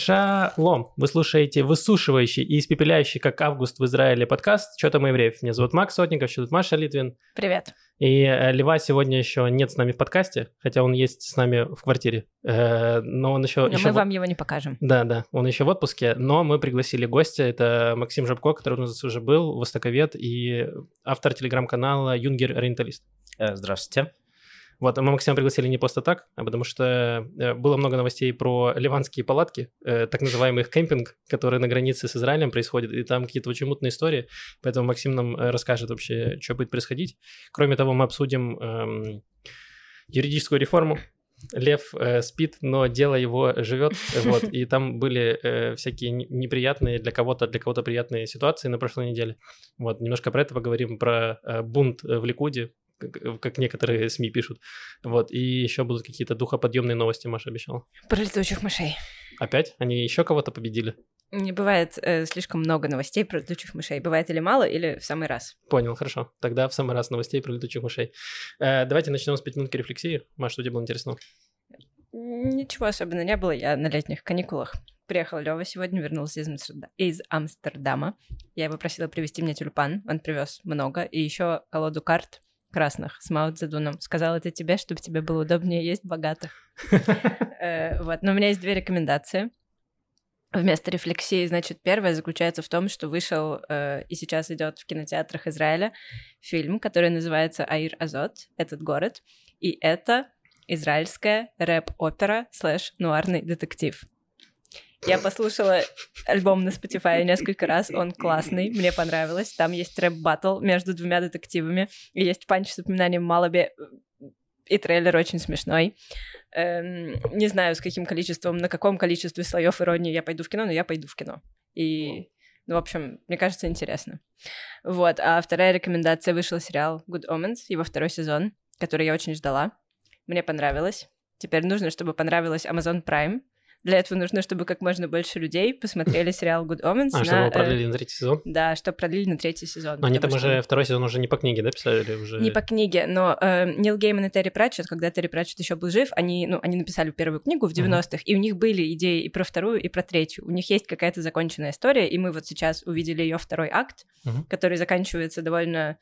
Шалом! Вы слушаете высушивающий и испепеляющий, как август в Израиле, подкаст «Что там евреев?». Меня зовут Макс Сотников, еще тут Маша Литвин. Привет. И э, Лева сегодня еще нет с нами в подкасте, хотя он есть с нами в квартире. Э, но он еще... Но еще мы в- вам его не покажем. Да, да, он еще в отпуске, но мы пригласили гостя, это Максим Жабко, который у нас уже был, востоковед и автор телеграм-канала «Юнгер Ориенталист». Э, Здравствуйте. Вот, мы Максима пригласили не просто так, а потому что э, было много новостей про ливанские палатки, э, так называемый их кемпинг, который на границе с Израилем происходит, и там какие-то очень мутные истории, поэтому Максим нам э, расскажет вообще, что будет происходить. Кроме того, мы обсудим эм, юридическую реформу. Лев э, спит, но дело его живет, вот, и там были э, всякие не- неприятные для кого-то, для кого-то приятные ситуации на прошлой неделе. Вот, немножко про это поговорим, про э, бунт э, в Ликуде, как, как некоторые СМИ пишут. Вот, и еще будут какие-то духоподъемные новости, Маша обещала. Про летучих мышей. Опять? Они еще кого-то победили? Не бывает э, слишком много новостей про летучих мышей. Бывает или мало, или в самый раз. Понял, хорошо. Тогда в самый раз новостей про летучих мышей. Э, давайте начнем с пятиминутки рефлексии. Маша, что тебе было интересно? Ничего особенно не было, я на летних каникулах. Приехал Лева сегодня, вернулся из, Амстерда- из Амстердама. Я его просила привезти мне тюльпан, он привез много, и еще колоду карт красных с Мао Цзэдуном. Сказал это тебе, чтобы тебе было удобнее есть богатых. Э, Вот, но у меня есть две рекомендации. Вместо рефлексии, значит, первая заключается в том, что вышел э, и сейчас идет в кинотеатрах Израиля фильм, который называется העיר הזאת, этот город, и это израильская рэп-опера слэш нуарный детектив. Я послушала альбом на Spotify несколько раз, он классный, мне понравилось. Там есть рэп-баттл между двумя детективами, и есть панч с упоминанием Малаби, и трейлер очень смешной. Эм, не знаю, с каким количеством, на каком количестве слоев иронии я пойду в кино, но я пойду в кино. И, ну, в общем, мне кажется, интересно. Вот, а вторая рекомендация вышел сериал Good Omens, его второй сезон, который я очень ждала. Мне понравилось. Теперь нужно, чтобы понравилось Amazon Prime. Для этого нужно, чтобы как можно больше людей посмотрели сериал Good Omens. А, на, чтобы его э, продлили на третий сезон? Да, что продлили на третий сезон. Но они там что- уже, второй сезон уже не по книге, да, писали? Уже... не по книге, но э, Нил Гейман и Терри Пратчетт, когда Терри Пратчетт еще был жив, они, ну, они написали первую книгу в 90-х, и у них были идеи и про вторую, и про третью. У них есть какая-то законченная история, и мы вот сейчас увидели ее второй акт, Мгм. который заканчивается довольно...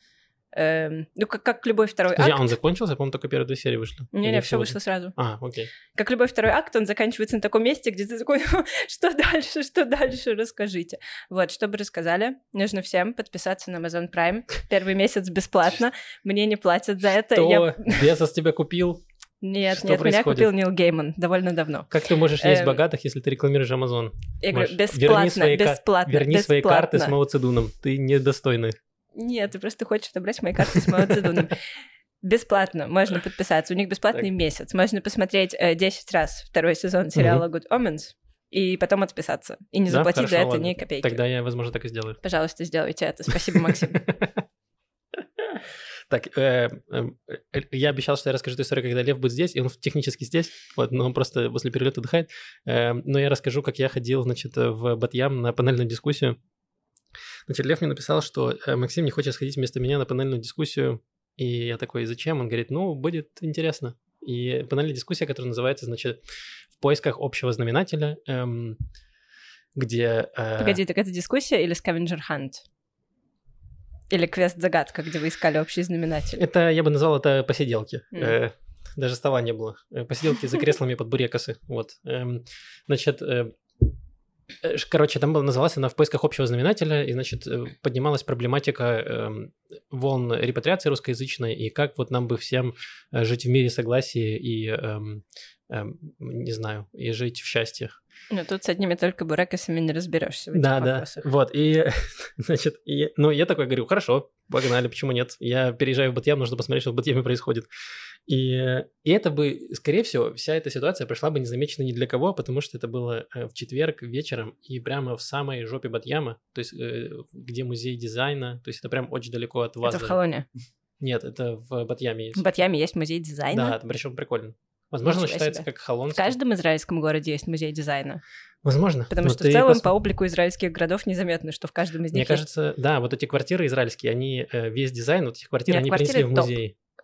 эм, ну, как, как любой второй Подожди, а акт. он закончился? По-моему, только первые две серии вышли. Не-не, все вышло сразу. А, окей. Как любой второй акт, он заканчивается на таком месте, где ты такой, что дальше, что дальше, расскажите. Вот, чтобы рассказали, нужно всем подписаться на Amazon Prime. Первый месяц бесплатно. Мне не платят за это. Кто Я- Безос тебя купил? Нет, Что нет, меня происходит? купил Нил Гейман довольно давно. Как ты можешь есть Эм, богатых, если ты рекламируешь Amazon? Я Маш, говорю, верни бесплатно, свои ка- бесплатно, Верни свои карты с бесплатно. Цзэдуном. Ты недостойный. Нет, ты просто хочешь отобрать мои карты с Мао. Бесплатно, можно подписаться. У них бесплатный месяц. Можно посмотреть э, 10 раз второй сезон сериала Good Omens и потом отписаться. И не заплатить за это ни копейки. Тогда я, возможно, так и сделаю. Пожалуйста, сделайте это. Спасибо, Максим. Так, э, э, я обещал, что я расскажу эту историю, когда Лев будет здесь, и он технически здесь, вот, но он просто после перелета отдыхает. Э, Но я расскажу, как я ходил, значит, в Батьям на панельную дискуссию. Значит, Лев мне написал, что э, Максим не хочет сходить вместо меня на панельную дискуссию, и я такой, зачем? Он говорит, ну, будет интересно. И панельная дискуссия, которая называется, значит, «В поисках общего знаменателя», эм, где... э, Погоди, так это дискуссия или скавенджер хант? Или квест-загадка, где вы искали общий знаменатель? Это, я бы назвал это посиделки. Мгм. Э, даже стола не было. Э, Посиделки за креслами под бурекосы. Вот. Эм, Значит, э, короче, там было, называлась она «В поисках общего знаменателя», и, значит, э, поднималась проблематика эм, волн репатриации русскоязычной, и как вот нам бы всем э, жить в мире согласия и, эм, эм, не знаю, и жить в счастье. Ну, тут с одними только бурекосами не разберешься Да, да. Вот, и, значит, и, ну, я такой говорю, хорошо, погнали, почему нет? Я переезжаю в Батьям, нужно посмотреть, что в Батьяме происходит. И, и это бы, скорее всего, вся эта ситуация прошла бы незамеченной ни для кого, потому что это было э, в четверг вечером и прямо в самой жопе Батьяма, то есть э, где музей дизайна, то есть это прям очень далеко от вас. Это в. Холоне. Нет, это в Батьяме есть. В Батьяме есть музей Да, дизайна. это причем прикольно. Возможно, Ничего считается себе. как Холон. В каждом израильском городе есть музей дизайна. Возможно. Потому Но что в целом пос- по облику израильских городов незаметно, что в каждом из Мне них есть... кажется, да, вот эти квартиры израильские, они э, весь дизайн вот этих квартир, Нет, они принесли в топ.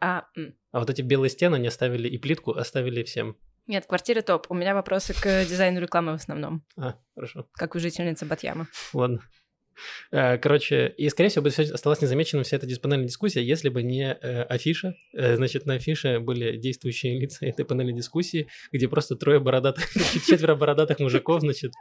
А, м. А вот эти белые стены они оставили и плитку оставили всем. Нет, квартира топ. У меня вопросы к дизайну рекламы в основном. А, хорошо. Как у жительницы Батьяма. Ладно. Э, короче, и, скорее всего, бы всё осталась незамеченным вся эта диспанельная дискуссия, если бы не э, афиша. Э, значит, на афише были действующие лица этой панели дискуссии, где просто трое бородатых, четверо бородатых мужиков, значит,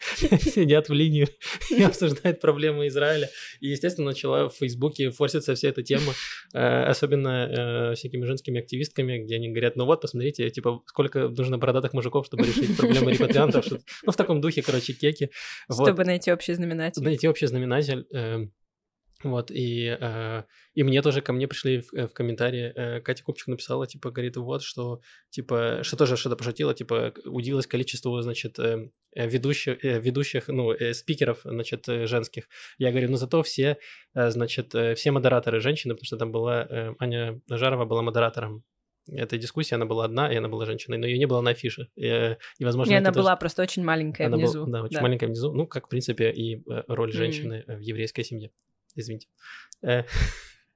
сидят в линию и обсуждают проблемы Израиля. И, естественно, начала в Фейсбуке форситься вся эта тема, э, особенно э, всякими женскими активистками, где они говорят, ну вот, посмотрите, типа, сколько нужно бородатых мужиков, чтобы решить проблемы репатриантов. Ну, в таком духе, короче, кеки. Чтобы найти общий знаменатель. Найти общий знаменатель. Эм, вот, и, э, и мне тоже, ко мне пришли в, э, в комментарии, э, Катя Купчик написала, типа, говорит, вот, что, типа, что тоже что-то пошутила, типа, удивилось количество, значит, э, э ведущих, э, ведущих, ну, э, спикеров, значит, э, женских. Я говорю, ну, зато все, э, значит, э, все модераторы женщины, потому что там была, э, Аня Жарова была модератором этой дискуссии, она была одна, и она была женщиной, но ее не было на афише. И, э, и возможно, и она была тоже... просто очень маленькая она внизу. Была, да, очень да. маленькая внизу, ну, как, в принципе, и роль женщины mm. в еврейской семье извините. Э,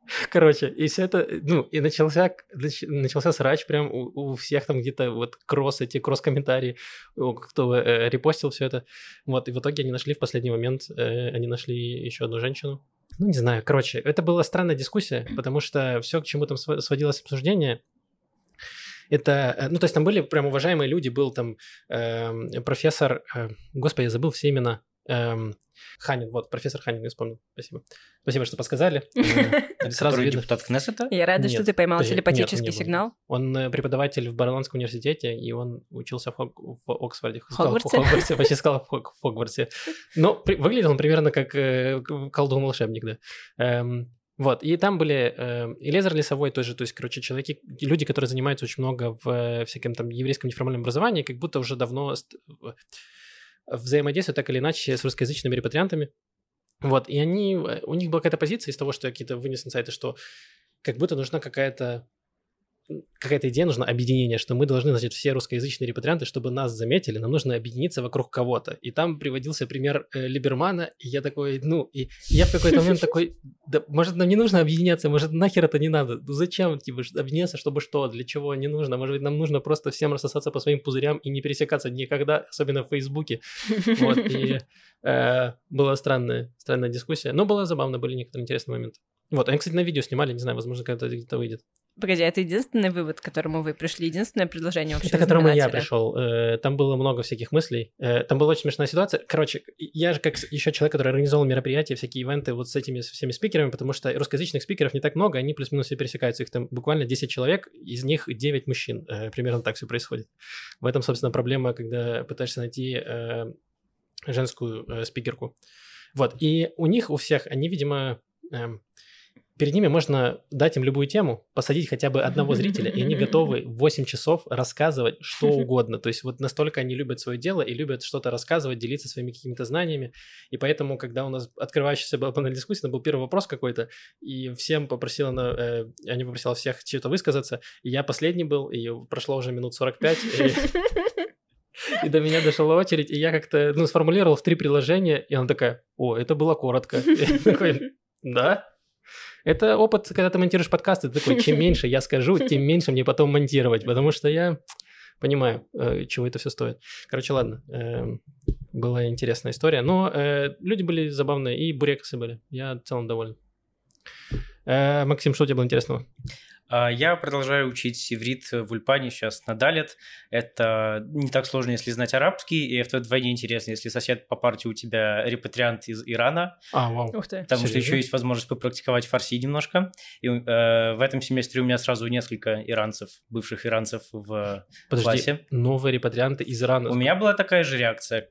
короче, и все это, ну, и начался, начался срач прям у, у всех там где-то вот кросс, эти кросс-комментарии, кто э, репостил все это. Вот, и в итоге они нашли в последний момент, э, они нашли еще одну женщину. Ну, не знаю, короче, это была странная дискуссия, потому что все, к чему там сводилось обсуждение, это, э, ну, то есть там были прям уважаемые люди, был там э, профессор, э, господи, я забыл все имена, Эм, Ханин, вот, профессор Ханин, я вспомнил. Спасибо. Спасибо, что подсказали. Э, сразу видно. депутат Кнессета? Я рада, что ты поймал телепатический сигнал. Он э, преподаватель в Барландском университете, и он учился в Оксфорде. Хогвартсе? Почти сказал в Хогвартсе. Но выглядел он примерно как э, колдун-волшебник, да. Эм, вот, и там были э, и Лезер Лесовой тоже, то есть, короче, человеки, люди, которые занимаются очень много в всяком там еврейском неформальном образовании, как будто уже давно взаимодействуют так или иначе с русскоязычными репатриантами. Вот, и они, э, у них была какая-то позиция из того, что я какие-то вынес инсайты, что как будто нужна какая-то какая-то идея нужна, объединение, что мы должны, значит, все русскоязычные репатрианты, чтобы нас заметили, нам нужно объединиться вокруг кого-то. И там приводился пример э, Либермана, и я такой, ну, и я в какой-то момент такой, да, может, нам не нужно объединяться, может, нахер это не надо, ну, зачем, типа, объединяться, чтобы что, для чего не нужно, может быть, нам нужно просто всем рассосаться по своим пузырям и не пересекаться никогда, особенно в Фейсбуке. Вот, и э, была странная, странная дискуссия, но было забавно, были некоторые интересные моменты. Вот, они, кстати, на видео снимали, не знаю, возможно, когда-то где-то выйдет. Погоди, это единственный вывод, к которому вы пришли, единственное предложение вообще? К которому я пришел. Э, там было много всяких мыслей. Э, там была очень смешная ситуация. Короче, я же как еще человек, который организовал мероприятия, всякие ивенты вот с этими всеми спикерами, потому что русскоязычных спикеров не так много, они плюс-минус все пересекаются. Их там буквально 10 человек, из них 9 мужчин. Э, примерно так все происходит. В этом, собственно, проблема, когда пытаешься найти женскую спикерку. Вот, и у них, у всех, они, видимо, эм, перед ними можно дать им любую тему, посадить хотя бы одного зрителя, и они готовы 8 часов рассказывать что угодно. То есть вот настолько они любят свое дело и любят что-то рассказывать, делиться своими какими-то знаниями. И поэтому, когда у нас открывающаяся была панель дискуссии, был первый вопрос какой-то, и всем попросила, на, э, они попросила всех что-то высказаться, и я последний был, и прошло уже минут 45, и... И до меня дошла очередь, и я как-то, ну, сформулировал в три приложения, и она такая, о, это было коротко. такой, да? Это опыт, когда ты монтируешь подкасты, ты такой, чем меньше я скажу, тем меньше мне потом монтировать, потому что я понимаю, э, чего это все стоит. Короче, ладно, э, была интересная история, но э, люди были забавные, и бурексы были, я в целом доволен. Максим, что у тебя было интересного? А, я продолжаю учить иврит в Ульпане сейчас на Далет. Это не так сложно, если знать арабский, и это вдвойне интересно, если сосед по партии у тебя репатриант из Ирана. А, вау. Ух ты. Потому Серьезно? что еще есть возможность попрактиковать фарси немножко. И э, в этом семестре у меня сразу несколько иранцев, бывших иранцев в Подожди, классе. новые репатрианты из Ирана. У меня была такая же реакция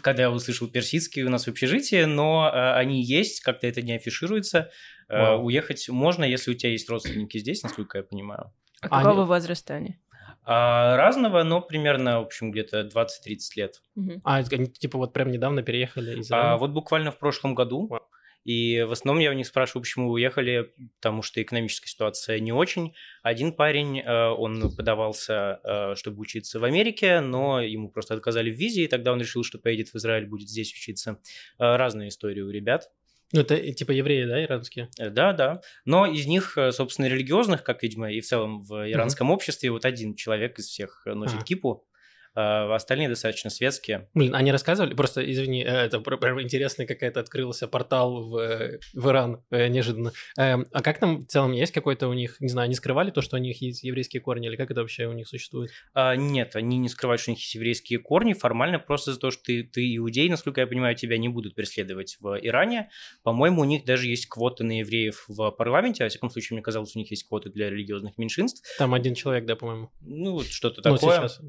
когда я услышал персидский у нас в общежитии, но э, они есть, как-то это не афишируется. Э, уехать можно, если у тебя есть родственники здесь, насколько я понимаю. А какого они... возраста они? А, разного, но примерно, в общем, где-то 20-30 лет. Угу. А, они типа вот прям недавно переехали из А, вот буквально в прошлом году. Wow. И в основном я у них спрашиваю, почему вы уехали, потому что экономическая ситуация не очень. Один парень, э, он подавался, э, чтобы учиться в Америке, но ему просто отказали в визе, и тогда он решил, что поедет в Израиль, будет здесь учиться. Разные истории у ребят. Ну, это типа евреи, да, иранские? Да, да. Но из них, собственно, религиозных, как, видимо, и в целом в иранском mm-hmm. обществе, вот один человек из всех носит а. кипу. А остальные достаточно светские. Блин, они рассказывали, просто, извини, э, это прям интересный какая-то открылся портал в, э, в Иран э, неожиданно. Эм, а как там в целом есть какой-то у них, не знаю, они скрывали то, что у них есть еврейские корни, или как это вообще у них существует? А, нет, они не скрывают, что у них есть еврейские корни, формально просто за то, что ты, ты иудей, насколько я понимаю, тебя не будут преследовать в Иране. По-моему, у них даже есть квоты на евреев в парламенте, во всяком случае, мне казалось, у них есть квоты для религиозных меньшинств. Там один человек, да, по-моему? Ну, вот что-то ну, такое. Сейчас.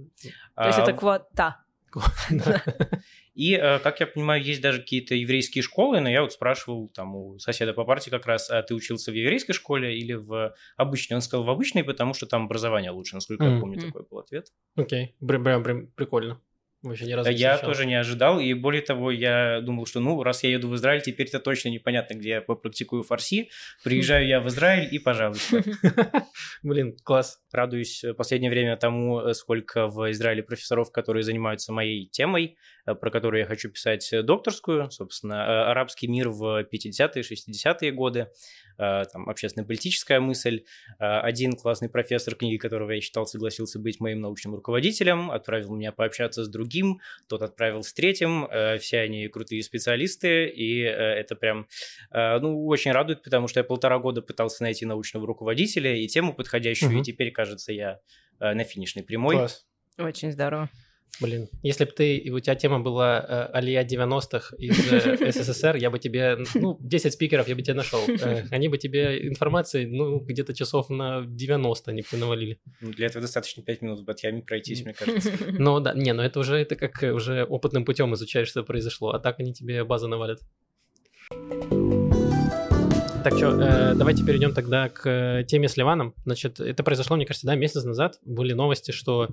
То есть это квота. И, э, как я понимаю, есть даже какие-то еврейские школы, но я вот спрашивал там у соседа по партии как раз, а ты учился в еврейской школе или в обычной? Он сказал, в обычной, потому что там образование лучше, насколько я помню, такой был ответ. Окей, прям прикольно. Вообще ни разу не Я тоже не ожидал, и более того, я думал, что ну, раз я еду в Израиль, теперь это точно непонятно, где я попрактикую фарси. Приезжаю я в Израиль, и пожалуйста. Блин, класс. Радуюсь в последнее время тому, э, сколько в Израиле профессоров, которые занимаются моей темой, э, про которую я хочу писать докторскую, собственно, э, арабский мир в 50-е, 60-е годы. Э, там, общественно-политическая мысль. Э, один классный профессор, книги которого я читал, согласился быть моим научным руководителем, отправил меня пообщаться с другим, тот отправил с третьим, э, все они крутые специалисты, и это прям, ну, очень радует, потому что я полтора года пытался найти научного руководителя и тему подходящую, угу. и теперь, кажется, я на финишной прямой. Класс. Очень здорово. Блин, если бы ты, у тебя тема была э, Алия 90-х из э, СССР, я бы тебе, ну, 10 спикеров я бы тебе нашел. Э, они бы тебе информации, ну, где-то часов на 90 они бы навалили. Ну, для этого достаточно 5 минут в Батьяме пройтись, мне кажется. Ну, да, не, ну это уже, это как уже опытным путем изучаешь, что произошло, а так они тебе базы навалят. Так что, э, давайте перейдем тогда к теме с Ливаном. Значит, это произошло, мне кажется, да, месяц назад. Были новости, что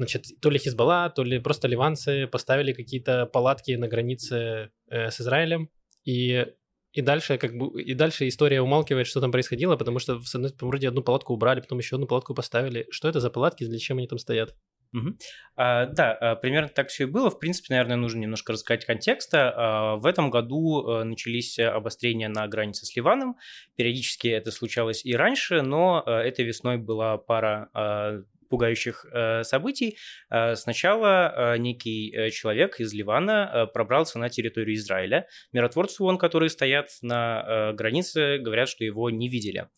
значит, то ли Хизбалла, то ли просто ливанцы поставили какие-то палатки на границе э, с Израилем, и и дальше, как бы, и дальше история умалкивает, что там происходило, потому что вроде одну палатку убрали, потом еще одну палатку поставили. Что это за палатки, для чем они там стоят? Угу. А, да, а, примерно так все и было. В принципе, наверное, нужно немножко рассказать контекста. А, в этом году а, начались обострения на границе с Ливаном. Периодически это случалось и раньше, но а, этой весной была пара а, пугающих э, событий. Э, сначала э, некий э, человек из Ливана э, пробрался на территорию Израиля. Миротворцы ООН, которые стоят на э, границе, говорят, что его не видели.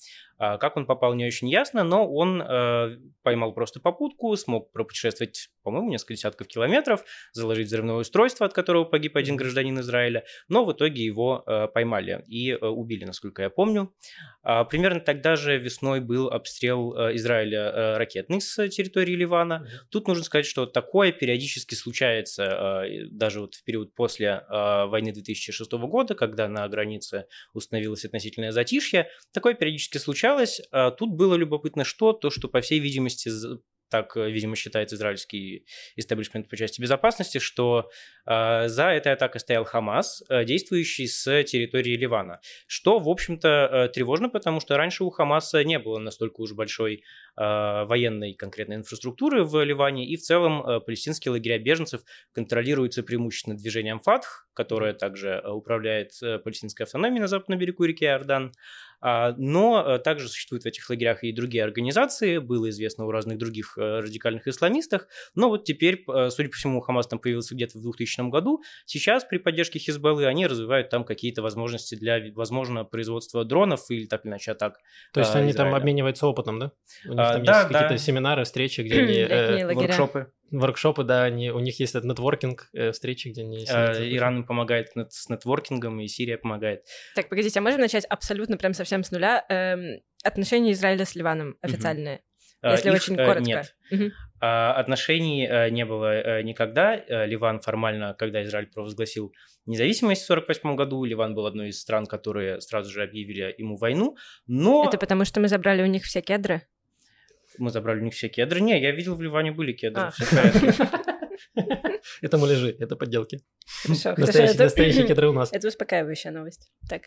А как он попал, не очень ясно, но он э, поймал просто попутку, смог пропутешествовать, по-моему, несколько десятков километров, заложить взрывное устройство, от которого погиб один гражданин Израиля, но в итоге его э, поймали и э, убили, насколько я помню. А, примерно тогда же весной был обстрел э, Израиля э, ракетный с территории Ливана. Тут нужно сказать, что такое периодически случается э, даже вот в период после э, войны 2006 года, когда на границе установилось относительное затишье. Такое периодически случалось получалось. А тут было любопытно что? То, что, по всей видимости, так, э, видимо, считает израильский истеблишмент по части безопасности, что э, за этой атакой стоял Хамас, э, действующий с территории Ливана. Что, в общем-то, э, тревожно, потому что раньше у Хамаса не было настолько уж большой э, военной конкретной инфраструктуры в Ливане, и в целом э, палестинские лагеря беженцев контролируются преимущественно движением ФАТХ, которое также э, управляет э, палестинской автономией на западном берегу реки Иордан. А, но э, также существуют в этих лагерях и другие организации, было известно о разных других э, радикальных исламистах, но вот теперь, э, судя по всему, Хамас там появился где-то в 2000 году, сейчас при поддержке Хизбаллы они развивают там какие-то возможности для, возможно, производства дронов или так или иначе атак То есть они Израиля. там обмениваются опытом, да? У них а, там да, есть да. какие-то семинары, встречи, где они... Э, воркшопы воркшопы, да, они, у них есть этот нетворкинг, э, встречи, где они... Э, Иран им помогает нет, с нетворкингом, и Сирия помогает. Так, погодите, а можем начать абсолютно прям совсем с нуля? Эм, отношения Израиля с Ливаном официальные, угу. если Их, очень коротко. Нет. Угу. Отношений э, не было э, никогда. Э, Ливан формально, когда Израиль провозгласил независимость в 1948 году, Ливан был одной из стран, которые сразу же объявили ему войну, но... Это потому, что мы забрали у них все кедры? Мы забрали у них все кедры. Не, я видел, в Ливане были кедры, а. все. Это муляжи, это подделки. Настоящий кедры у нас. Это успокаивающая новость. Так.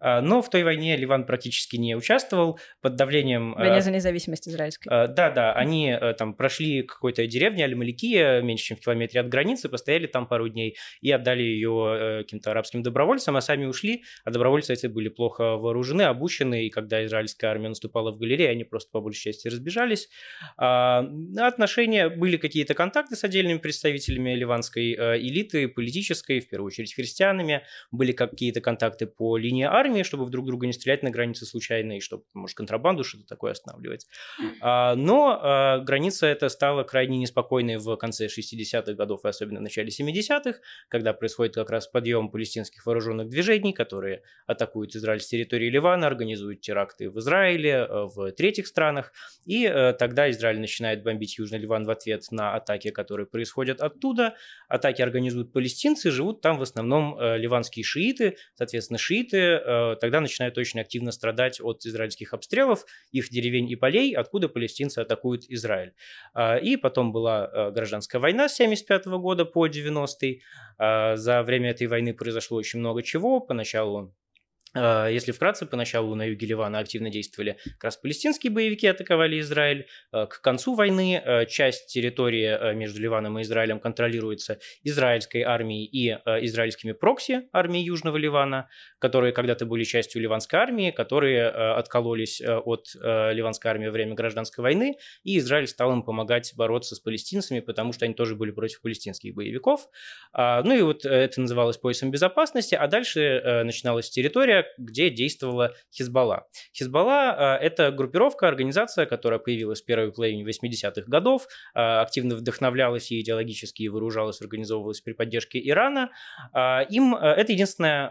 А, Но в той войне Ливан практически не участвовал под давлением... Война а, за независимость израильской. а, Да, да, они а, там прошли какой-то деревне Аль-Маликия, меньше чем в километре от границы, постояли там пару дней и отдали ее э, каким-то арабским добровольцам, а сами ушли, а добровольцы эти были плохо вооружены, обучены, и когда израильская армия наступала в галерее, они просто по большей части разбежались. А, Отношения, были какие-то контакты с отдельными представителями ливанской э, элиты, политической, в первую очередь христианами, были какие-то контакты по линии армии, чтобы друг друга не стрелять на границе случайно, и чтобы, может, контрабанду, что-то такое останавливать. А, Но а, граница эта стала крайне неспокойной в конце 60-х годов и особенно в начале 70-х, когда происходит как раз подъем палестинских вооруженных движений, которые атакуют Израиль с территории Ливана, организуют теракты в Израиле, э, в третьих странах, и э, тогда Израиль начинает бомбить Южный Ливан в ответ на атаки, которые происходят оттуда. Атаки организуют палестинцы, живут там в основном э, ливанские шииты, соответственно, шииты э, тогда начинают очень активно страдать от израильских обстрелов их деревень и полей, откуда палестинцы атакуют Израиль. А, И потом была э, гражданская война с 75 года по 90-й. А, За время этой войны произошло очень много чего. Поначалу если вкратце, поначалу на юге Ливана активно действовали как раз палестинские боевики, атаковали Израиль. А, К концу войны а, часть территории а, между Ливаном и Израилем контролируется израильской армией и а, израильскими прокси армии Южного Ливана, которые когда-то были частью ливанской армии, которые а, откололись а, от а, ливанской армии во время гражданской войны, и Израиль стал им помогать бороться с палестинцами, потому что они тоже были против палестинских боевиков. А, Ну и вот э, это называлось поясом безопасности, а дальше э, начиналась территория, где действовала Хизбалла. Хизбалла э, – это группировка, организация, которая появилась в первой половине 80-х годов, э, активно вдохновлялась и идеологически вооружалась, организовывалась при поддержке Ирана. А, Им это единственное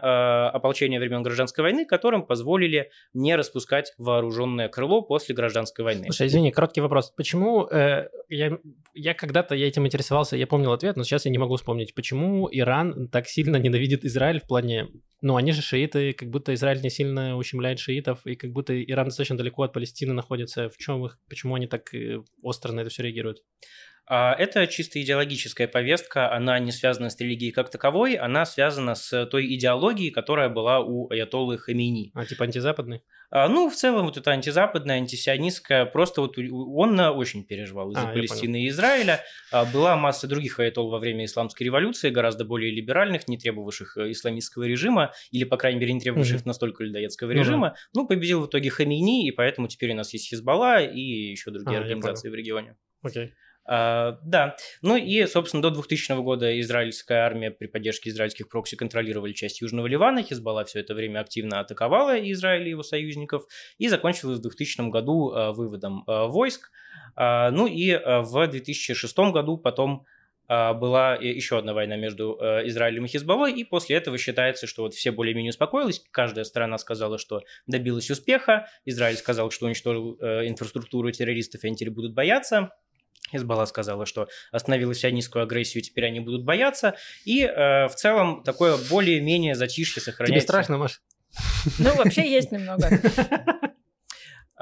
ополчение времен гражданской войны, которым позволили не распускать вооруженное крыло после гражданской войны. Слушай, извини, короткий вопрос. Почему э, я, я когда-то я этим интересовался, я помнил ответ, но сейчас я не могу вспомнить, почему Иран так сильно ненавидит Израиль в плане... Ну, они же шииты, как будто Израиль не сильно ущемляет шиитов, и как будто Иран достаточно далеко от Палестины находится. В чем их, почему они так э, остро на это все реагируют? А, Это чисто идеологическая повестка, она не связана с религией как таковой, она связана с той идеологией, которая была у Аятоллы Хамейни. А, типа антизападный? А, Ну, в целом, вот это антизападная, антисионистская, просто вот он а, очень переживал из-за А, Палестины и Израиля. А, Была масса других аятол во время исламской революции, гораздо более либеральных, не требовавших э, исламистского режима, или, по крайней мере, не требовавших Мгм. настолько людоедского Ну режима. Ну, победил в итоге Хамейни, и поэтому теперь у нас есть Хизбалла и еще другие А, организации в регионе. Окей. А, да, ну и, собственно, до 2000 года израильская армия при поддержке израильских прокси контролировали часть Южного Ливана, Хизбалла все это время активно атаковала Израиль и его союзников, и закончилась в 2000 году а, выводом а, войск. Ну и в 2006 году потом была и- еще одна война между э, Израилем и Хизбаллой, и после этого считается, что вот все более-менее успокоились, каждая сторона сказала, что добилась успеха, Израиль сказал, что уничтожил э, инфраструктуру террористов, и они теперь будут бояться, Хизбалла сказала, что остановила сионистскую агрессию, теперь они будут бояться. И э, в целом такое более-менее затишье Тебе сохраняется. страшно, Маш? Ну, вообще есть немного.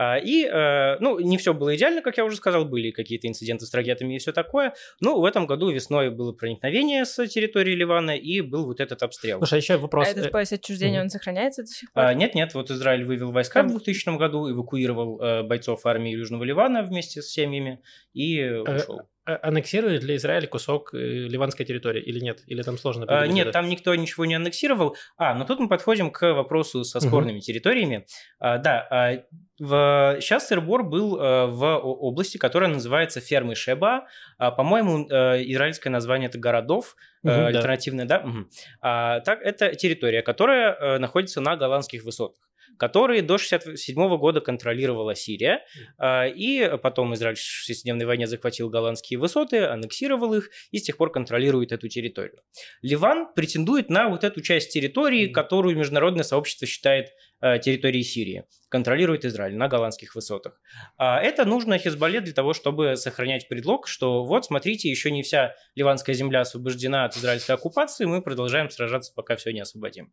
А, И, э, ну, не все было идеально, как я уже сказал, были какие-то инциденты с ракетами и все такое. Но в этом году весной было проникновение с территории Ливана и был вот этот обстрел. Слушай, а еще вопрос. А этот э, пояс отчуждения, он сохраняется до сих пор? А, Нет-нет, вот Израиль вывел войска в Как? 2000 году, эвакуировал э, бойцов армии Южного Ливана вместе с семьями и ушел. А- Аннексирует ли Израиль кусок э, ливанской территории или нет? Или там сложно А, Нет, там никто ничего не аннексировал. А, но тут мы подходим к вопросу со спорными территориями. А, Да, а, в... сейчас Сырбор был э, в области, которая называется Фермы Шеба. А, По-моему, э, израильское название это городов, э, Мгм, да. альтернативное, да? Мгм. А, Так, это территория, которая находится на голландских высотах которые до 67 года контролировала Сирия, а, и потом Израиль в шестидневной войне захватил голландские высоты, аннексировал их и с тех пор контролирует эту территорию. Ливан претендует на вот эту часть территории, которую международное сообщество считает территории Сирии контролирует Израиль на голландских высотах. А это нужно Хизбалле для того, чтобы сохранять предлог, что вот, смотрите, еще не вся ливанская земля освобождена от израильской оккупации, мы продолжаем сражаться, пока все не освободим.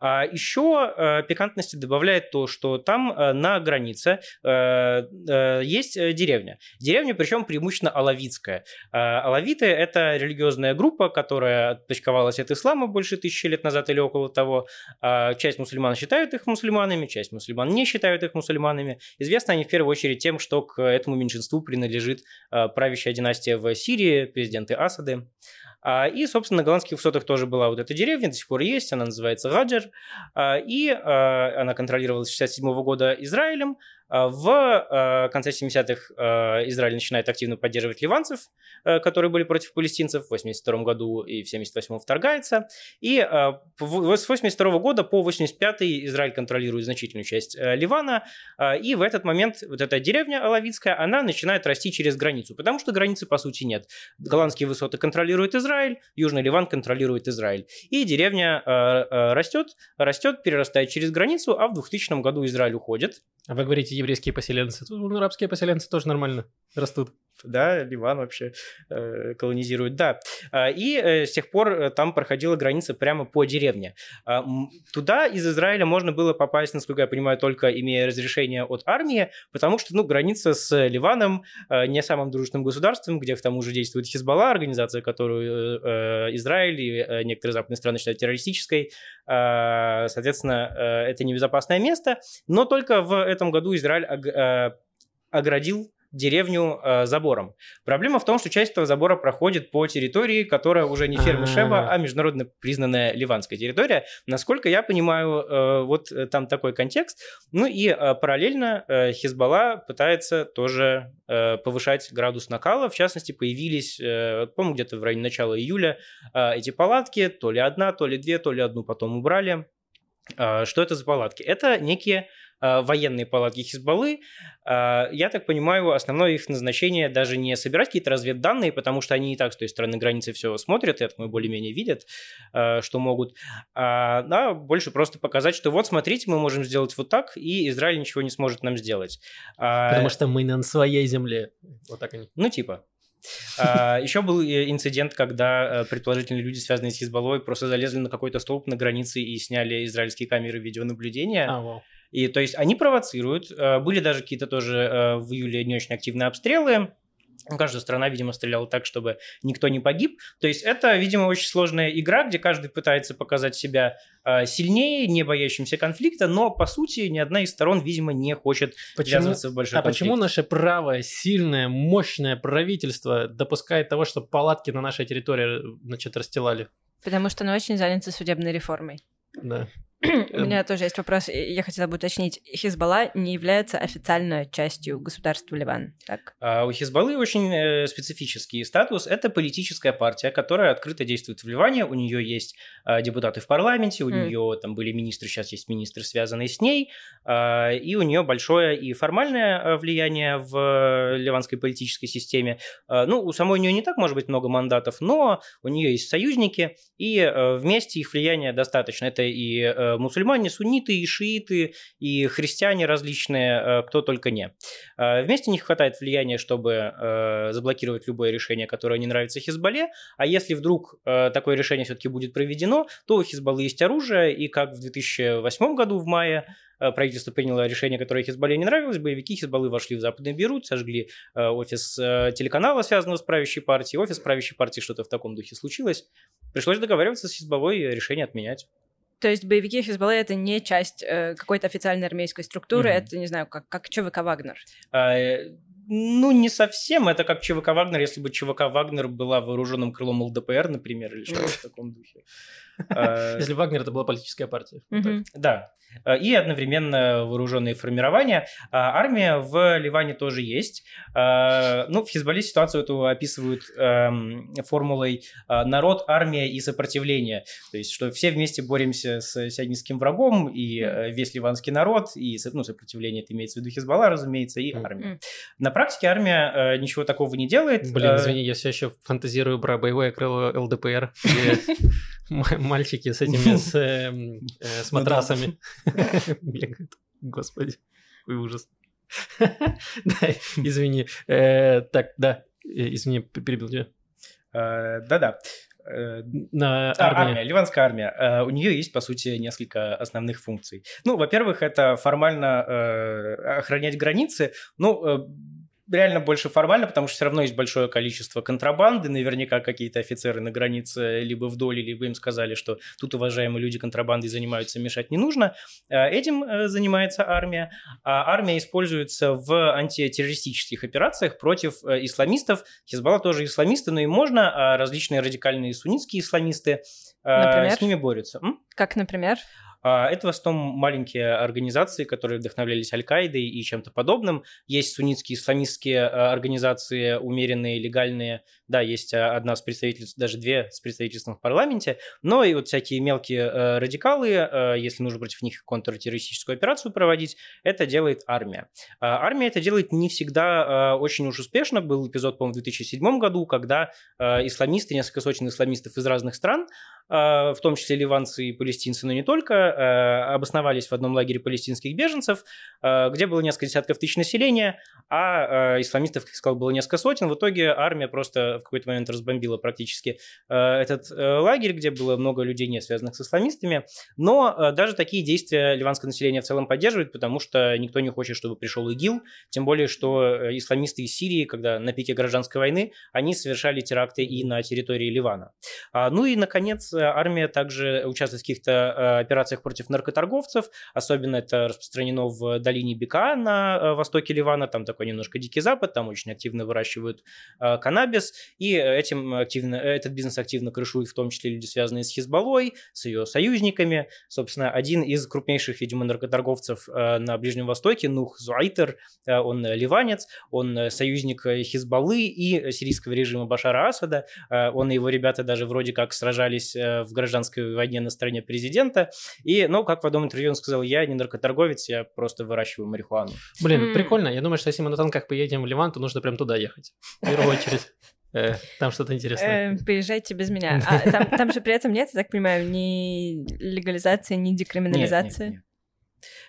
А еще э, пикантности добавляет то, что там э, на границе есть деревня. Деревня, причем преимущественно алавитская. Алавиты – это религиозная группа, которая отпочковалась от ислама больше тысячи лет назад или около того. Часть мусульман считают их мусульманами, часть мусульман не считают их мусульманами. Известны они в первую очередь тем, что к этому меньшинству принадлежит а, правящая династия в Сирии, президенты Асады. А, и, собственно, на голландских высотах тоже была вот эта деревня, до сих пор есть, она называется Гаджер, а, и она контролировалась с 1967 года Израилем, а, в а, конце 70-х а, Израиль начинает активно поддерживать ливанцев, которые были против палестинцев. В 82 году и в 78 вторгается. И с 82 года по 85 Израиль контролирует значительную часть Ливана. И в этот момент вот эта деревня Алавитская, она начинает расти через границу, потому что границы по сути нет. Голландские высоты контролирует Израиль, Южный Ливан контролирует Израиль. И деревня растет, растет, перерастает через границу, а в 2000 году Израиль уходит. А вы говорите, еврейские поселенцы. Ну, арабские поселенцы тоже нормально растут да, Ливан вообще э, колонизирует, да. А, и э, с тех пор э, там проходила граница прямо по деревне. Э, туда из Израиля можно было попасть, насколько я понимаю, только имея разрешение от армии, потому что, ну, граница с Ливаном, э, не самым дружным государством, где к тому же действует Хизбалла, организация, которую э, Израиль и э, некоторые западные страны считают террористической, э, соответственно, э, это небезопасное место, но только в этом году Израиль э, оградил деревню э, забором. Проблема в том, что часть этого забора проходит по территории, которая уже не ферма Шева, а международно признанная ливанская территория. Насколько я понимаю, э, вот э, там такой контекст. Ну и э, параллельно э, Хизбалла пытается тоже э, повышать градус накала. В частности, появились, э, по-моему, где-то в районе начала июля э, эти палатки, то ли одна, то ли две, то ли одну потом убрали. Э, что это за палатки? Это некие военные палатки Хизбаллы. Э, я так понимаю, основное их назначение даже не собирать какие-то разведданные, потому что они и так с той стороны границы все смотрят, я думаю, более-менее видят, э, что могут, а, а больше просто показать, что вот, смотрите, мы можем сделать вот так, и Израиль ничего не сможет нам сделать. А, потому что мы на своей земле. Вот так они. Ну, типа. А, еще был инцидент, когда предположительно люди, связанные с Хизбаллой, просто залезли на какой-то столб на границе и сняли израильские камеры видеонаблюдения. А, вау. И то есть они провоцируют. Э, были даже какие-то тоже э, в июле не очень активные обстрелы. Каждая страна, видимо, стреляла так, чтобы никто не погиб. То есть это, видимо, очень сложная игра, где каждый пытается показать себя э, сильнее, не боящимся конфликта, но, по сути, ни одна из сторон, видимо, не хочет почему, ввязываться в большой а конфликт. А почему наше правое, сильное, мощное правительство допускает того, что палатки на нашей территории, значит, расстилали? Потому что оно очень занято судебной реформой. Да. У меня тоже есть вопрос. Я хотела бы уточнить. Хизбалла не является официальной частью государства Ливан, так? А у Хизбаллы очень э, специфический статус. Это политическая партия, которая открыто действует в Ливане. У нее есть а, депутаты в парламенте, у mm. нее там были министры, сейчас есть министры, связанные с ней. А, и у нее большое и формальное а, влияние в ливанской политической системе. А, ну, у самой нее не так, может быть, много мандатов, но у нее есть союзники, и вместе их влияние достаточно. Это и Э, мусульмане, сунниты, и шииты, и христиане различные, э, кто только не. Э, вместе них хватает влияния, чтобы заблокировать любое решение, которое не нравится Хизбалле, а если вдруг такое решение все-таки будет проведено, то у Хизбаллы есть оружие, и как в 2008 году в мае правительство приняло решение, которое Хизбалле не нравилось, боевики Хизбаллы вошли в Западный Бейрут, сожгли офис телеканала, связанного с правящей партией, офис правящей партии, что-то в таком духе случилось. Пришлось договариваться с Хизбаллой решение отменять. То есть боевики Хизбаллы — это не часть э, какой-то официальной армейской структуры, mm-hmm. это, не знаю, как, как ЧВК «Вагнер». А, э, ну, не совсем. Это как ЧВК «Вагнер», если бы ЧВК «Вагнер» была вооруженным крылом ЛДПР, например, или что-то в таком духе. А, если Вагнер это была политическая партия. Да. А, и одновременно вооруженные формирования. А, армия в Ливане тоже есть. Ну, в Хизбалле ситуацию эту описывают эм, формулой народ, армия и сопротивление. То есть, что все вместе боремся с сионистским врагом, и э, весь ливанский народ, и ну, сопротивление, это имеется в виду Хизбалла, разумеется, и армия. Практике армия э, ничего такого не делает. Блин, Э, извини, я все еще фантазирую про боевое крыло ЛДПР, мальчики с этими, с, эм, э, Ну матрасами бегают. Господи, какой ужас. Да, извини. Э, Так, да, извини, перебил тебя. Да-да. На А, армия, армии. ливанская армия. У нее есть, по сути, несколько основных функций. Ну, во-первых, это формально охранять границы. Ну, реально больше формально, потому что все равно есть большое количество контрабанды. Наверняка какие-то офицеры на границе либо вдоль, либо им сказали, что тут уважаемые люди контрабандой занимаются, мешать не нужно. Э, Этим э, занимается армия. А армия используется в антитеррористических операциях против э, исламистов. Хизбалла тоже исламисты, но им можно, а различные радикальные суннитские исламисты э, Например? с ними борются. М? Как, например? Это в основном маленькие организации, которые вдохновлялись Аль-Каидой и чем-то подобным. Есть суннитские исламистские э, организации, умеренные, легальные. Да, есть э, одна с представительств, даже две с представительством в парламенте. Но и вот всякие мелкие радикалы, если нужно против них контртеррористическую операцию проводить, это делает армия. А, Армия это делает не всегда очень уж успешно. Был эпизод, по-моему, в 2007 году, когда исламисты, несколько сотен исламистов из разных стран, в том числе ливанцы и палестинцы, но не только, э, обосновались в одном лагере палестинских беженцев, э, где было несколько десятков тысяч населения, а э, исламистов, как я сказал, было несколько сотен. В итоге армия просто в какой-то момент разбомбила практически этот лагерь, где было много людей, не связанных с исламистами. Но даже такие действия ливанское население в целом поддерживает, потому что никто не хочет, чтобы пришел ИГИЛ, тем более, что исламисты из Сирии, когда на пике гражданской войны, они совершали теракты и на территории Ливана. А, Ну и, наконец, армия также участвует в каких-то э, операциях против наркоторговцев, особенно это распространено в долине Бека на э, востоке Ливана, там такой немножко дикий запад, там очень активно выращивают э, каннабис, и этим активно, этот бизнес активно крышуют в том числе люди, связанные с Хизбаллой, с ее союзниками. Собственно, один из крупнейших, видимо, наркоторговцев э, на Ближнем Востоке, Нух Зуайтер, э, он э, ливанец, он э, союзник э, Хизбаллы и сирийского режима Башара Асада. Э, Он и его ребята даже вроде как сражались э, в гражданской войне на стороне президента. И, ну, как в одном интервью он сказал, я не наркоторговец, я просто выращиваю марихуану. Блин, М. прикольно. Я думаю, что если мы на танках поедем в Ливан, то нужно прям туда ехать. В первую очередь. Э, Там что-то интересное. Э, Поезжайте без меня. А там, там же при этом нет, я так понимаю, ни легализации, ни декриминализации. Нет, нет, нет.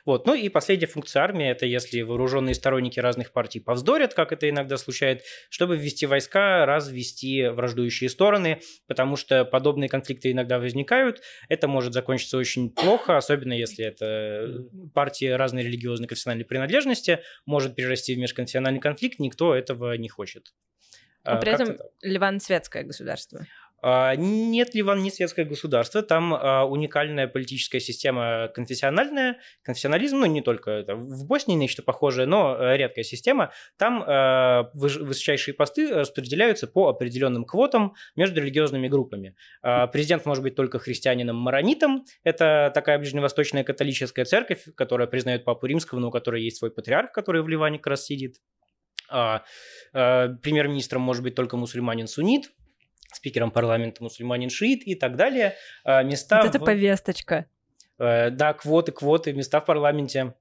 Вот. Ну и последняя функция армии – это если вооруженные сторонники разных партий повздорят, как это иногда случается, чтобы ввести войска, развести враждующие стороны, потому что подобные конфликты иногда возникают. Это может закончиться очень плохо, особенно если это партии разной религиозной конфессиональной принадлежности, может перерасти в межконфессиональный конфликт, никто этого не хочет. Но А, при этом так. Ливан светское государство. А, Нет, Ливан не светское государство, там а, уникальная политическая система конфессиональная, конфессионализм, ну не только это, в Боснии нечто похожее, но э, редкая система. Там выж- высочайшие посты распределяются по определенным квотам между религиозными группами. А, Президент может быть только христианином-маронитом, это такая ближневосточная католическая церковь, которая признает Папу Римского, но у которой есть свой патриарх, который в Ливане как раз сидит. А, Премьер-министром может быть только мусульманин-суннит, спикером парламента мусульманин-шиит и так далее. А, Места Вот это в- повесточка. Э, Да, квоты, квоты, места в парламенте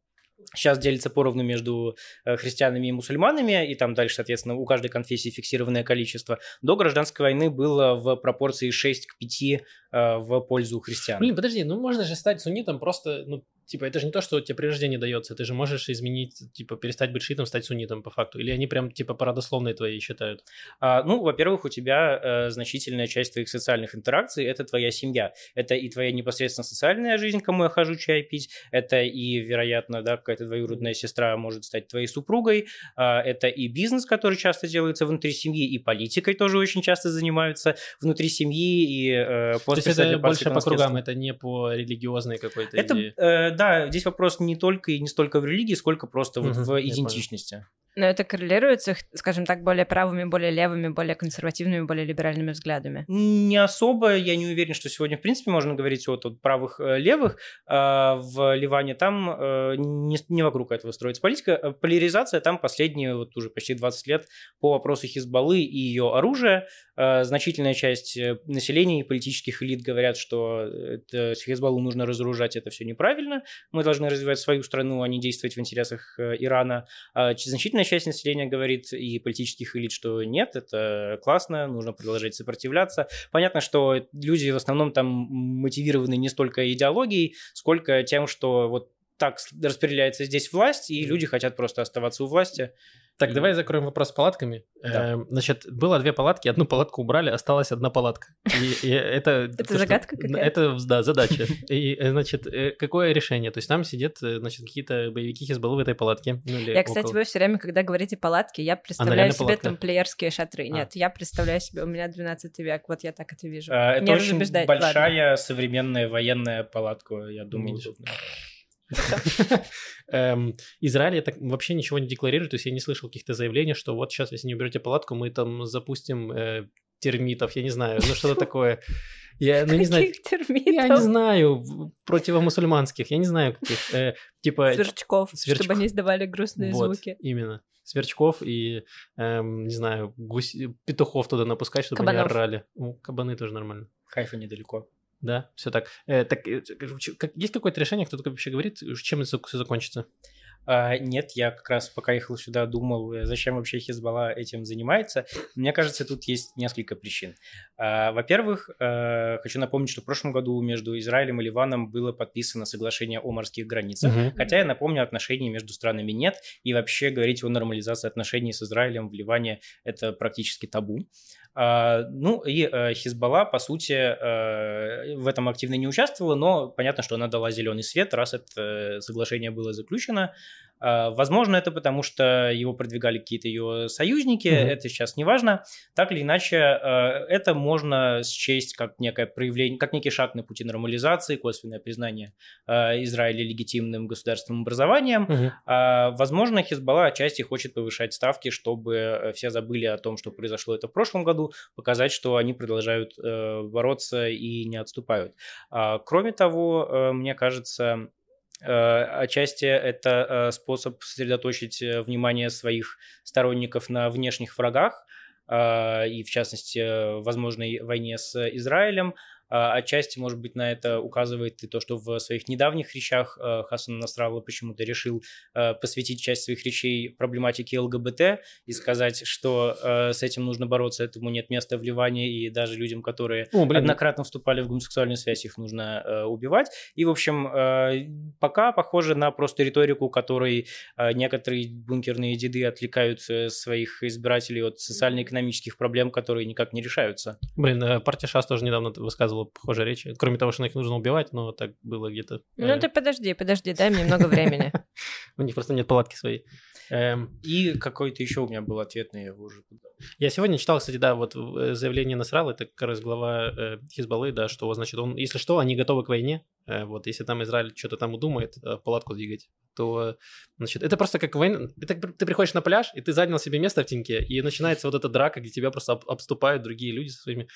сейчас делятся поровну между э, христианами и мусульманами, и там дальше, соответственно, у каждой конфессии фиксированное количество. До гражданской войны было в пропорции 6 к 5 э, в пользу христиан. Блин, подожди, ну можно же стать суннитом просто, ну, типа, это же не то, что тебе при рождении дается, ты же можешь изменить, типа, перестать быть шиитом, стать суннитом по факту. Или они прям, типа, породословные твои считают? А, ну, во-первых, у тебя э, значительная часть твоих социальных интеракций – это твоя семья. Это и твоя непосредственно социальная жизнь, кому я хожу чай пить. Это и, вероятно, да, какая-то двоюродная сестра может стать твоей супругой. А, это и бизнес, который часто делается внутри семьи, и политикой тоже очень часто занимаются внутри семьи и э, То после есть это больше по кругам, это не по религиозной какой-то Это, идее. э, да, здесь вопрос не только и не столько в религии, сколько просто вот в я понял. Но это коррелирует с их, скажем так, более правыми, более левыми, более консервативными, более либеральными взглядами. Не особо, я не уверен, что сегодня, в принципе, можно говорить вот от правых э, левых. А в Ливане там э, не, не вокруг этого строится политика. Э, Поляризация там последние вот уже почти 20 лет по вопросу Хизбаллы и ее оружия. Значительная часть населения и политических элит говорят, что это, Хизбаллу нужно разоружать, это все неправильно. Мы должны развивать свою страну, а не действовать в интересах Ирана. А Значительная часть населения говорит и политических элит, что нет, это классно, нужно продолжать сопротивляться. Понятно, что люди в основном там мотивированы не столько идеологией, сколько тем, что вот так распределяется здесь власть, и люди хотят просто оставаться у власти. Так, давай закроем вопрос с палатками. Да. Э, значит, было две палатки, одну палатку убрали, осталась одна палатка. И, и это... Это загадка какая-то? Это, да, задача. И, э, значит, э, какое решение? То есть там сидят, значит, какие-то боевики Хизбаллы в этой палатке. Ну, я, кстати, около. вы все время, когда говорите палатки, я представляю себе палатка? там плеерские шатры. А. Нет, я представляю себе, у меня 12 век, вот я так это вижу. А, это очень большая Ладно. современная военная палатка, я думаю. Эм, Израиль так вообще ничего не декларирует, то есть я не слышал каких-то заявлений, что вот сейчас, если не уберете палатку, мы там запустим э, термитов, я не знаю, ну что-то такое. Я, ну, не знаю, термитов? Я не знаю, противомусульманских, я не знаю каких. Э, типа... Сверчков, сверчков, чтобы они издавали грустные вот, звуки. именно. Сверчков и, эм, не знаю, гусь... петухов туда напускать, чтобы Кабанов. они орали. Ну, кабаны тоже нормально. Хайфа недалеко. Да, все так. Э, так э, как, есть какое-то решение, кто-то вообще говорит, чем это все закончится? А, нет, я как раз пока ехал сюда, думал, э, зачем вообще Хизбалла этим занимается. Мне кажется, тут есть несколько причин. А, во-первых, а, хочу напомнить, что в прошлом году между Израилем и Ливаном было подписано соглашение о морских границах. Угу. Хотя, я напомню, отношений между странами нет, и вообще говорить о нормализации отношений с Израилем в Ливане – это практически табу. А, ну и э, Хизбалла, по сути, э, в этом активно не участвовала, но понятно, что она дала зеленый свет, раз это соглашение было заключено. А, возможно, это потому, что его продвигали какие-то ее союзники, mm-hmm. это сейчас не важно. Так или иначе, а, это можно счесть как некое проявление, как некий шаг на пути нормализации, косвенное признание а, Израиля легитимным государственным образованием. Mm-hmm. Возможно, Хизбалла отчасти хочет повышать ставки, чтобы все забыли о том, что произошло это в прошлом году, показать, что они продолжают э, бороться и не отступают. Кроме того, э, мне кажется, Э, отчасти это э, способ сосредоточить э, внимание своих сторонников на внешних врагах, и в частности возможной войне с Израилем, отчасти, может быть, на это указывает и то, что в своих недавних речах э, Хасан Насралла почему-то решил э, посвятить часть своих речей проблематике ЛГБТ и сказать, что э, с этим нужно бороться, этому нет места в Ливане, и даже людям, которые О, блин. однократно вступали в гомосексуальную связь, их нужно убивать. И, в общем, пока похоже на просто риторику, которой некоторые бункерные деды отвлекают своих избирателей от социально-экономических проблем, которые никак не решаются. Блин, партия ШАС тоже недавно высказывала было похожая речь. Кроме того, что их нужно убивать, но так было где-то. Ну э, ты подожди, подожди, дай мне много времени. У них просто нет палатки своей. Эм, и какой-то еще у меня был ответ на его уже. Я сегодня читал, кстати, да, вот э, заявление Насрала, это как раз глава э, Хизбаллы, да, что, значит, он, если что, они готовы к войне, вот, если там Израиль что-то там удумает, палатку двигать, то, значит, это просто как война, это, ты приходишь на пляж, и ты занял себе место в теньке, и начинается вот эта драка, где тебя просто обступают другие люди со своими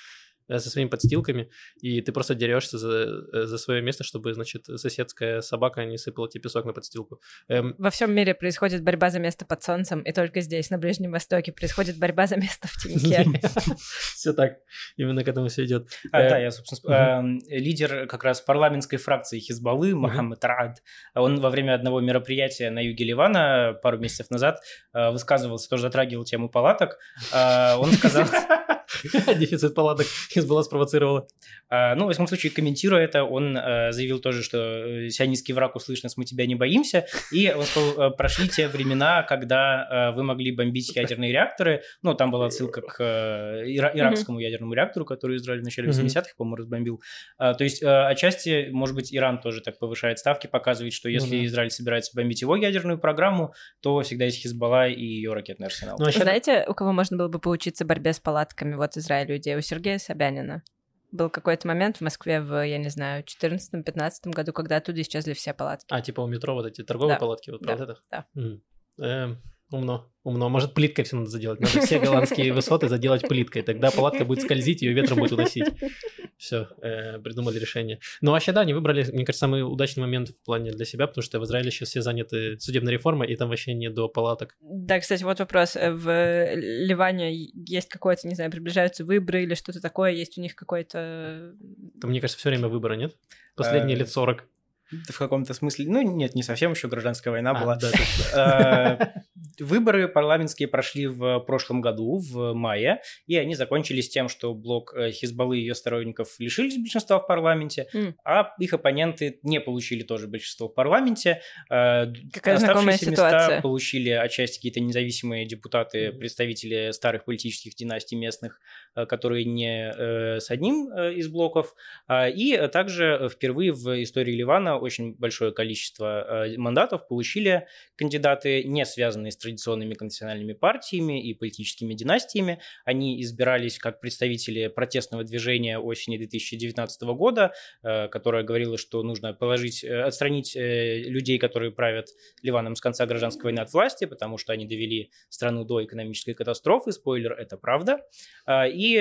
со своими подстилками, и ты просто дерешься за, э, за свое место, чтобы, значит, соседская собака не сыпала тебе песок на подстилку. Эм... Во всем мире происходит борьба за место под солнцем, и только здесь, на Ближнем Востоке, происходит борьба за место в теньке. Все так, именно к этому все идет. А, да, э, я, собственно, эм, лидер как раз парламентской фракции Хизбаллы, Мохаммед Раад, он во время одного мероприятия на юге Ливана пару месяцев назад высказывался, тоже затрагивал тему палаток. Он сказал... Дефицит палаток Хизбалла спровоцировала. А, ну, в любом случае, комментируя это, он а, заявил тоже, что э, «Сионистский враг услышь нас, мы тебя не боимся». И он сказал, «Э, прошли те времена, когда вы могли бомбить ядерные реакторы. Ну, там была отсылка к ира- иракскому ядерному реактору, который Израиль в начале 80-х, по-моему, разбомбил. А, то есть, отчасти, может быть, Иран тоже так повышает ставки, показывает, что если mm-hmm. Израиль собирается бомбить его ядерную программу, то всегда есть Хизбалла и ее ракетный арсенал. Ну, а Знаете, у кого можно было бы поучиться борьбе с палатками? Вот Израилю идея. У Сергея Собянина. Был какой-то момент в Москве в, я не знаю, 14-15 году, когда оттуда исчезли все палатки. А, типа у метро вот эти торговые да. палатки? Вот да, это? да. Эм, умно, умно. Может, плиткой все надо заделать. Надо все голландские высоты заделать плиткой. Тогда палатка будет скользить, ее ветром будет уносить. Все, э, придумали решение. Ну, вообще, да, они выбрали, мне кажется, самый удачный момент в плане для себя, потому что в Израиле сейчас все заняты судебной реформой, и там вообще не до палаток. Да, кстати, вот вопрос. Э, в Ливане есть какое-то, не знаю, приближаются выборы или что-то такое, есть у них какой-то... Там, мне кажется, все время выборы, нет? Последние э, лет 40. В каком-то смысле. Ну, нет, не совсем еще гражданская война А, была. да. Э, Выборы парламентские прошли в прошлом году, в мае, и они закончились тем, что блок э, Хизбаллы и ее сторонников лишились большинства в парламенте, М. а их оппоненты не получили тоже большинство в парламенте. Э, Какая знакомая Оставшиеся места ситуация. получили отчасти какие-то независимые депутаты, Мгм. представители старых политических династий местных, которые не с одним из блоков. И также впервые в истории Ливана очень большое количество э, мандатов получили кандидаты, не связанные с традиционными конфессиональными партиями и политическими династиями. Они избирались как представители протестного движения осени 2019 года, э, которое говорило, что нужно положить, э, отстранить людей, которые правят Ливаном с конца гражданской войны от власти, потому что они довели страну до экономической катастрофы. Спойлер, это правда. И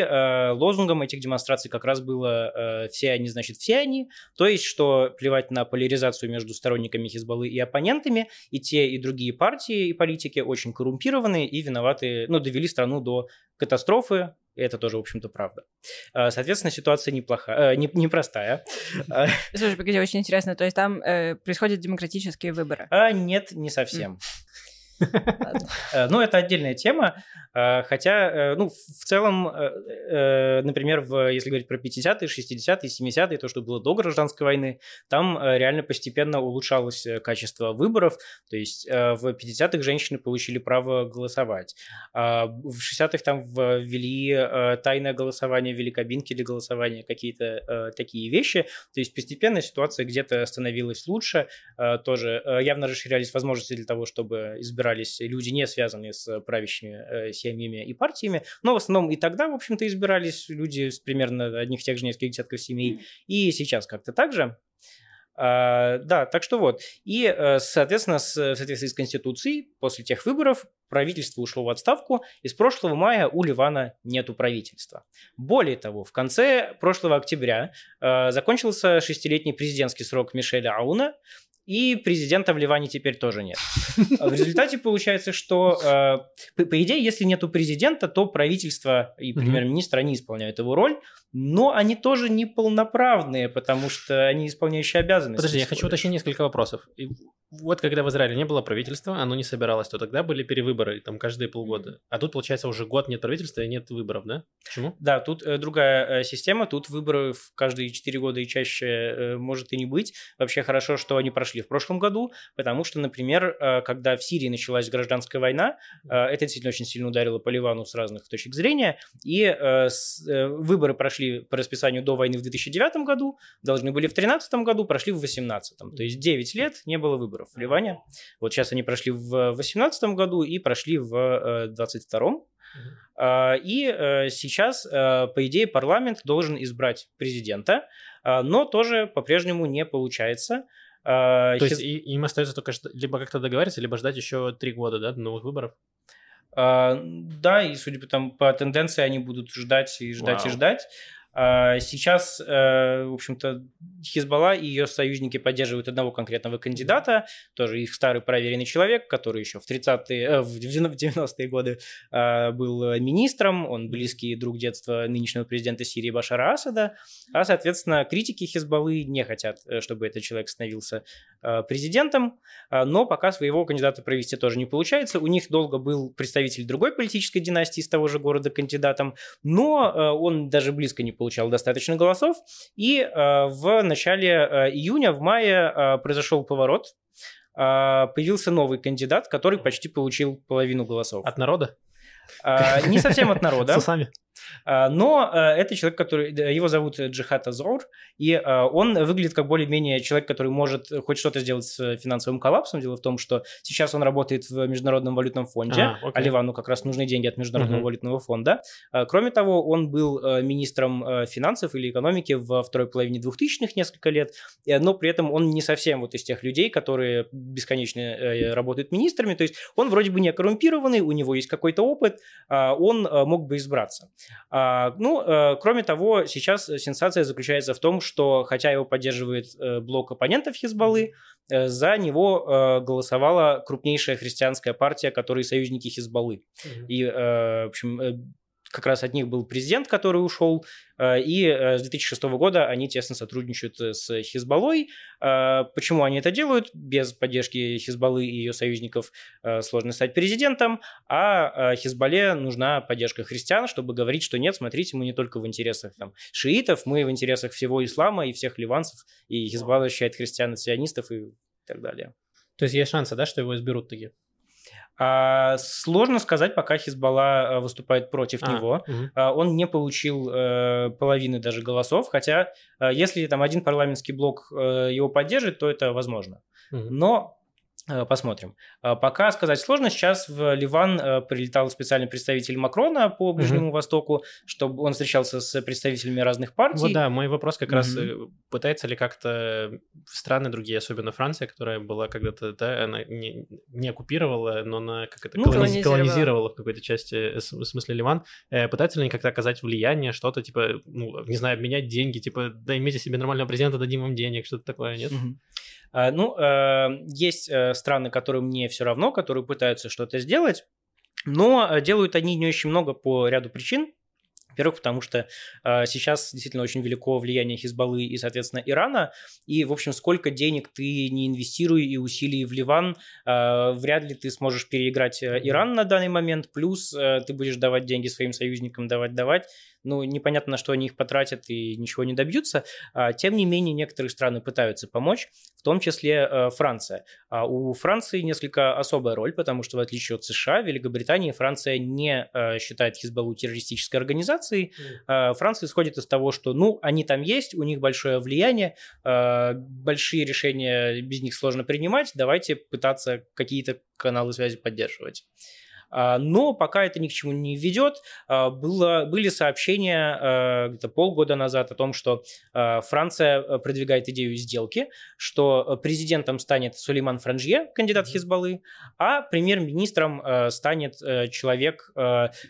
лозунгом этих демонстраций как раз было «все они, значит, все они», то есть, что плевать на поляризацию между сторонниками Хизбаллы и оппонентами, и те, и другие партии и политики очень коррумпированы и виноваты, ну, довели страну до катастрофы, и это тоже, в общем-то, правда. А, Соответственно, ситуация неплохая, э, не- непростая. Слушай, погоди, очень интересно. То есть там э, происходят демократические выборы. А нет, не совсем. Ладно. Э, Ну, это отдельная тема, э, хотя, э, ну, в целом, например, если говорить про 50-е, 60-е, 70-е, то, что было до гражданской войны, там реально постепенно улучшалось качество выборов, то есть в 50-х женщины получили право голосовать, а в 60-х там ввели тайное голосование, ввели кабинки для голосования, какие-то такие вещи, то есть постепенно ситуация где-то становилась лучше, тоже явно расширялись возможности для того, чтобы избирались люди, не связанные с правящими э, семьями и партиями, но в основном и тогда, в общем-то, избирались люди с примерно одних тех же нескольких десятков семей, и сейчас как-то так же. А, да, так что вот. И, э, соответственно, с, в соответствии с Конституцией, после тех выборов правительство ушло в отставку, и с прошлого мая у Ливана нету правительства. Более того, в конце прошлого октября э, закончился шестилетний президентский срок Мишеля Ауна, и президента в Ливане теперь тоже нет. В результате получается, что, э, по, идее, если нету президента, то правительство и премьер-министр, они исполняют его роль, но они тоже не полноправные, потому что они исполняющие обязанности. Подожди, я хочу уточнить несколько вопросов. И вот когда в Израиле не было правительства, оно не собиралось, то тогда были перевыборы, там, каждые полгода. А тут, получается, уже год нет правительства и нет выборов, да? Почему? Да, тут э, другая э, система, тут выборы в каждые 4 года и чаще э, может и не быть. Вообще хорошо, что они прошли в прошлом году, потому что, например, э, когда в Сирии началась гражданская война, э, это действительно очень сильно ударило по Ливану с разных точек зрения, и э, с- э, выборы прошли по расписанию до войны в 2009 году, должны были в 2013 году, прошли в 2018. То есть 9 лет не было выборов в Ливане. Вот сейчас они прошли в 2018 году и прошли в 2022. А, И э, сейчас, э, по идее, парламент должен избрать президента, но тоже по-прежнему не получается. А, То есть им остается только либо как-то договориться, либо ждать еще три года, да, до новых выборов? А, Да, и судя по, там, по тенденции, они будут ждать и ждать и Вау. ждать. А, Сейчас, э, в общем-то, Хизбалла и ее союзники поддерживают одного конкретного кандидата, тоже их старый проверенный человек, который еще в 30-е, э, в 90-е годы а, был министром, он близкий друг детства нынешнего президента Сирии Башара Асада, а, соответственно, критики Хизбаллы не хотят, э, чтобы этот человек становился президентом, а, но пока своего кандидата провести тоже не получается. У них долго был представитель другой политической династии из того же города кандидатом, но э, он даже близко не получал достаточно голосов. И э, в начале э, июня, в мае э, произошел поворот. Э, Появился новый кандидат, который почти получил половину голосов. От народа? Не совсем от народа. С усами? А, Но э, это человек, который... Его зовут Джихат Азор, и э, он выглядит как более-менее человек, который может хоть что-то сделать с финансовым коллапсом. Дело в том, что сейчас он работает в Международном валютном фонде, А, а окей. Ливану как раз нужны деньги от Международного Мгм. валютного фонда. А, Кроме того, он был э, министром э, финансов или экономики во второй половине 2000-х несколько лет, э, но при этом он не совсем вот из тех людей, которые бесконечно э, работают министрами, то есть он вроде бы не коррумпированный, у него есть какой-то опыт, а, он э, мог бы избраться. А, Ну, э, кроме того, сейчас сенсация заключается в том, что хотя его поддерживает э, блок оппонентов Хизбаллы, э, за него голосовала крупнейшая христианская партия, которые союзники Хизбаллы. И, в общем, как раз от них был президент, который ушел, э, и э, с 2006 года они тесно сотрудничают с Хизбаллой. Почему они это делают? Без поддержки Хизбаллы и ее союзников сложно стать президентом, а Хизбалле нужна поддержка христиан, чтобы говорить, что нет, смотрите, мы не только в интересах там, шиитов, мы в интересах всего ислама и всех ливанцев, и Хизбалла защищает христиан-сионистов и так далее. То есть есть шансы, да, что его изберут таки? А, сложно сказать, пока Хизбалла э, выступает против а, него. Угу. А, он не получил а, половины даже голосов, хотя а, если там один парламентский блок а, его поддержит, то это возможно. Угу. Но Э, посмотрим. А, пока сказать сложно. Сейчас в Ливан э, прилетал специальный представитель Макрона по Ближнему mm Востоку, чтобы он встречался с представителями разных партий. Вот да, мой вопрос как mm раз, э, пытается ли как-то страны другие, особенно Франция, которая была когда-то, да, она не, не оккупировала, но она как это, ну, колониз... колонизировала в какой-то части, в смысле Ливан, пытается ли они как-то оказать влияние, что-то, типа, ну, не знаю, обменять деньги, типа, да, имейте себе нормального президента, дадим вам денег, что-то такое, нет? а, ну, э, есть э, страны, которые мне все равно, которые пытаются что-то сделать, но э, делают они не очень много по ряду причин. Во-первых, потому что э, сейчас действительно очень велико влияние Хизбаллы и, соответственно, Ирана. И, в общем, сколько денег ты не инвестируй и усилий в Ливан, э, вряд ли ты сможешь переиграть Иран на данный момент. Плюс э, ты будешь давать деньги своим союзникам, давать, давать ну, непонятно, на что они их потратят и ничего не добьются. А, тем не менее, некоторые страны пытаются помочь, в том числе э, Франция. А у Франции несколько особая роль, потому что, в отличие от США, Великобритании Франция не э, считает Хизбаллу террористической организацией. Mm. Франция исходит из того, что, ну, они там есть, у них большое влияние, большие решения без них сложно принимать, давайте пытаться какие-то каналы связи поддерживать. А, но пока это ни к чему не ведет. А, было, были сообщения а, где-то полгода назад о том, что Франция э, продвигает идею сделки, что президентом станет Сулейман Франжье, кандидат Хизбаллы, а премьер-министром э, станет э, человек,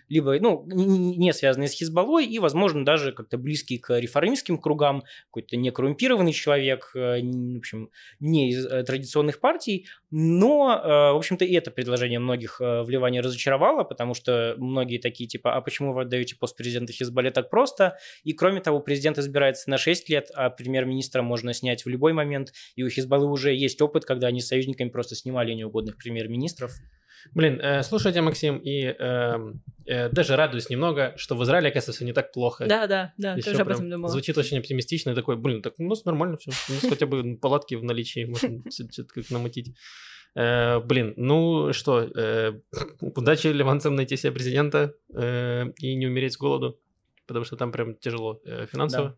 либо ну, не связанный с Хизбаллой и, возможно, даже как-то близкий к реформистским кругам, какой-то некоррумпированный человек, в общем, не из традиционных партий, но, в общем-то, и это предложение многих в Ливане разочаровало, потому что многие такие типа, а почему вы отдаете пост президента Хизбалле так просто? И кроме того, президент избирается на 6 лет, а премьер-министра можно снять в любой момент, и у Хизбаллы уже есть опыт, когда они с союзниками просто снимали неугодных премьер-министров. Блин, э, слушайте, Максим, и э, э, даже радуюсь немного, что в Израиле, оказывается, все не так плохо. Да, да, да, Еще тоже об этом думала. Звучит очень оптимистично, и такой, блин, так у нас нормально все, у нас хотя бы палатки в наличии, можно что-то как намутить. Э, блин, ну что, э, удачи ливанцам найти себе президента э, и не умереть с голоду потому что там прям тяжело э, финансово. Да.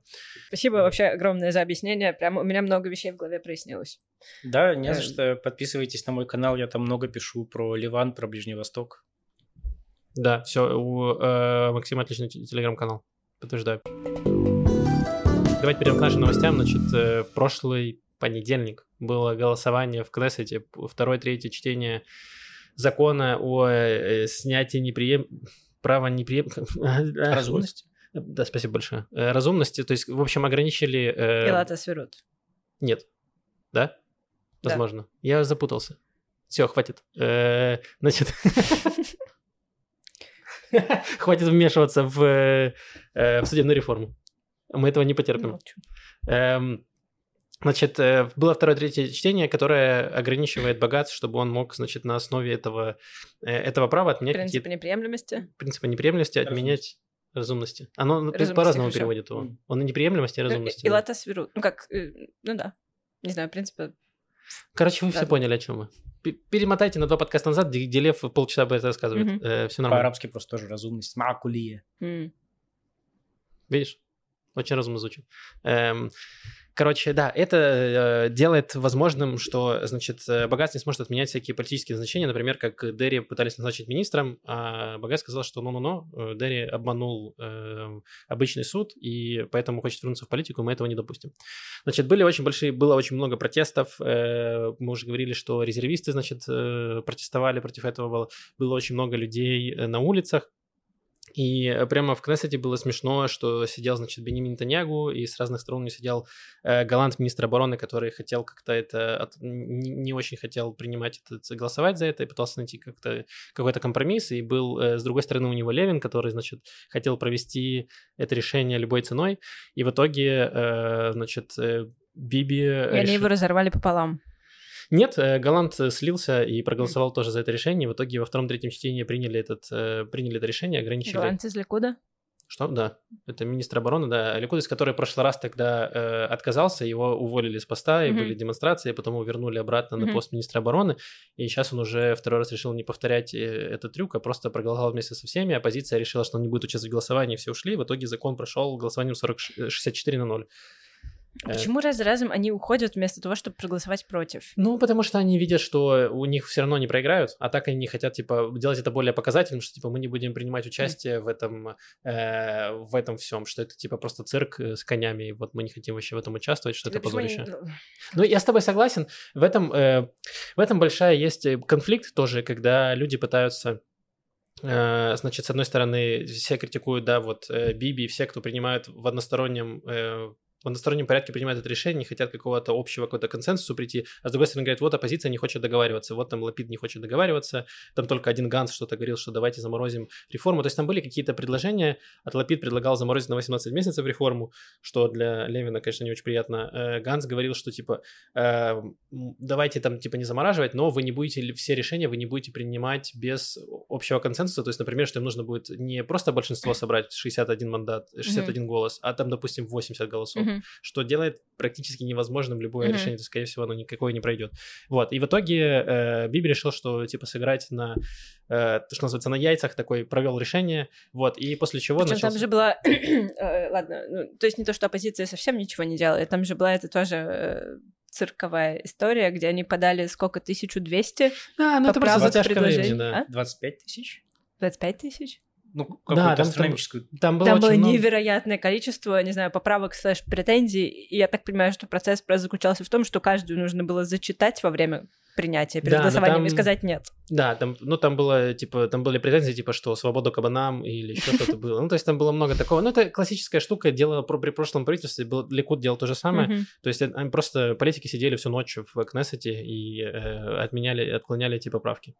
Спасибо вообще огромное за объяснение. Прям у меня много вещей в голове прояснилось. Да, не за что. Подписывайтесь на мой канал, я там много пишу про Ливан, про Ближний Восток. Да, все, у э, Максима отличный телеграм-канал. Подтверждаю. Давайте перейдем к нашим новостям. Значит, э, в прошлый понедельник было голосование в Кнессете, второе, третье чтение закона о э, снятии неприем... права неприем... Разумности? Да, спасибо большое. Э, разумности, то есть, в общем, ограничили... Э... Пилата сверут. Нет. Да? Возможно. Я запутался. Все, хватит. Э, значит... Хватит вмешиваться в, э, в судебную реформу. Мы этого не потерпим. Эм, Значит, э, было второе, третье чтение, которое ограничивает богатство, чтобы он мог, значит, на основе этого, э, этого права отменять... Принципы неприемлемости. Принципы неприемлемости отменять разумности. Оно разумности по-разному хорошо. переводит его. Он и неприемлемости, и разумности. И, да. лата сверут. Ну как, э, ну да. Не знаю, принципы... Короче, вы да. все поняли, о чем мы. Перемотайте на два подкаста назад, где Лев полчаса об этом рассказывает. Mm-hmm. Э, все нормально. По-арабски просто тоже разумность. Макулия. Mm. Видишь? Очень разумно звучит. Эм, Короче, да, это э, делает возможным, что, значит, э, Багац не сможет отменять всякие политические значения, например, как Дерри пытались назначить министром, а Багац сказал, что ну-ну-ну, э, Дерри обманул э, обычный суд, и поэтому хочет вернуться в политику, мы этого не допустим. Значит, были очень большие, было очень много протестов, э, мы уже говорили, что резервисты, значит, э, протестовали против этого, было, было очень много людей э, на улицах, И прямо в Кнессете было смешно, что сидел, значит, Бенемин Танягу, и с разных сторон сидел э, голланд, министр обороны, который хотел как-то это, от, не, не очень хотел принимать это, голосовать за это, и пытался найти как-то какой-то компромисс, и был, э, с другой стороны, у него Левин, который, значит, хотел провести это решение любой ценой, и в итоге, э, значит, э, Биби... И решил... они его разорвали пополам. Нет, э, Голланд э, слился и проголосовал тоже за это решение. В итоге во втором-третьем чтении приняли, этот, э, приняли это решение, ограничили... Голланд из Ликуда? Что? Да. Это министр обороны, да. Ликудис, который в прошлый раз тогда э, отказался, его уволили с поста, и mm-hmm. были демонстрации, потом его вернули обратно mm-hmm. на пост министра обороны, и сейчас он уже второй раз решил не повторять этот трюк, а просто проголосовал вместе со всеми. Оппозиция решила, что он не будет участвовать в голосовании, все ушли. В итоге закон прошел голосованием 40, 64 на 0. А почему раз за разом они уходят вместо того, чтобы проголосовать против? Ну, потому что они видят, что у них все равно не проиграют, а так они хотят, типа, делать это более показательным, что, типа, мы не будем принимать участие в этом, э, в этом всем, что это, типа, просто цирк э, с конями, и вот мы не хотим вообще в этом участвовать, что Тебе это позорище. Не... Ну, я с тобой согласен. В этом, э, в этом большая есть э, конфликт тоже, когда люди пытаются э, Значит, с одной стороны, все критикуют, да, вот Биби, все, кто принимают в одностороннем в одностороннем порядке принимают это решение, не хотят какого-то общего какого-то консенсуса прийти, а с другой стороны говорят, вот оппозиция не хочет договариваться, вот там Лапид не хочет договариваться, там только один Ганс что-то говорил, что давайте заморозим реформу, то есть там были какие-то предложения, от Лапид предлагал заморозить на 18 месяцев реформу, что для Левина, конечно, не очень приятно. Э, Ганс говорил, что типа э, давайте там типа не замораживать, но вы не будете, все решения вы не будете принимать без общего консенсуса, то есть, например, что им нужно будет не просто большинство собрать 61 мандат, 61 mm-hmm. голос, а там, допустим, 80 голосов. Mm-hmm mm-hmm. что делает практически невозможным любое mm-hmm. решение, то, скорее всего, оно никакое не пройдет. Вот, и в итоге э, Биби решил, что, типа, сыграть на, э, то, что называется, на яйцах такой, провел решение, вот, и после чего Причем начался... там же была, э, ладно, ну, то есть не то, что оппозиция совсем ничего не делает, там же была это тоже э, цирковая история, где они подали сколько, 1200 Да, ну это просто затяжка времени, да. А? 25 тысяч? 25 тысяч? Ну, какую-то да, там, астрономическую. Там, там было, там было много... невероятное количество, не знаю, поправок слэш претензий, и я так понимаю, что процесс просто заключался в том, что каждую нужно было зачитать во время принятия перед да, голосованием там, и сказать нет. Да, там, ну там было, типа, там были претензии, типа, что свободу кабанам или еще что-то было. Ну, то есть там было много такого. Ну, это классическая штука, делала про, при прошлом правительстве, был, Ликуд делал то же самое. То есть они просто, политики сидели всю ночь в Кнессете и э, отменяли, отклоняли эти поправки.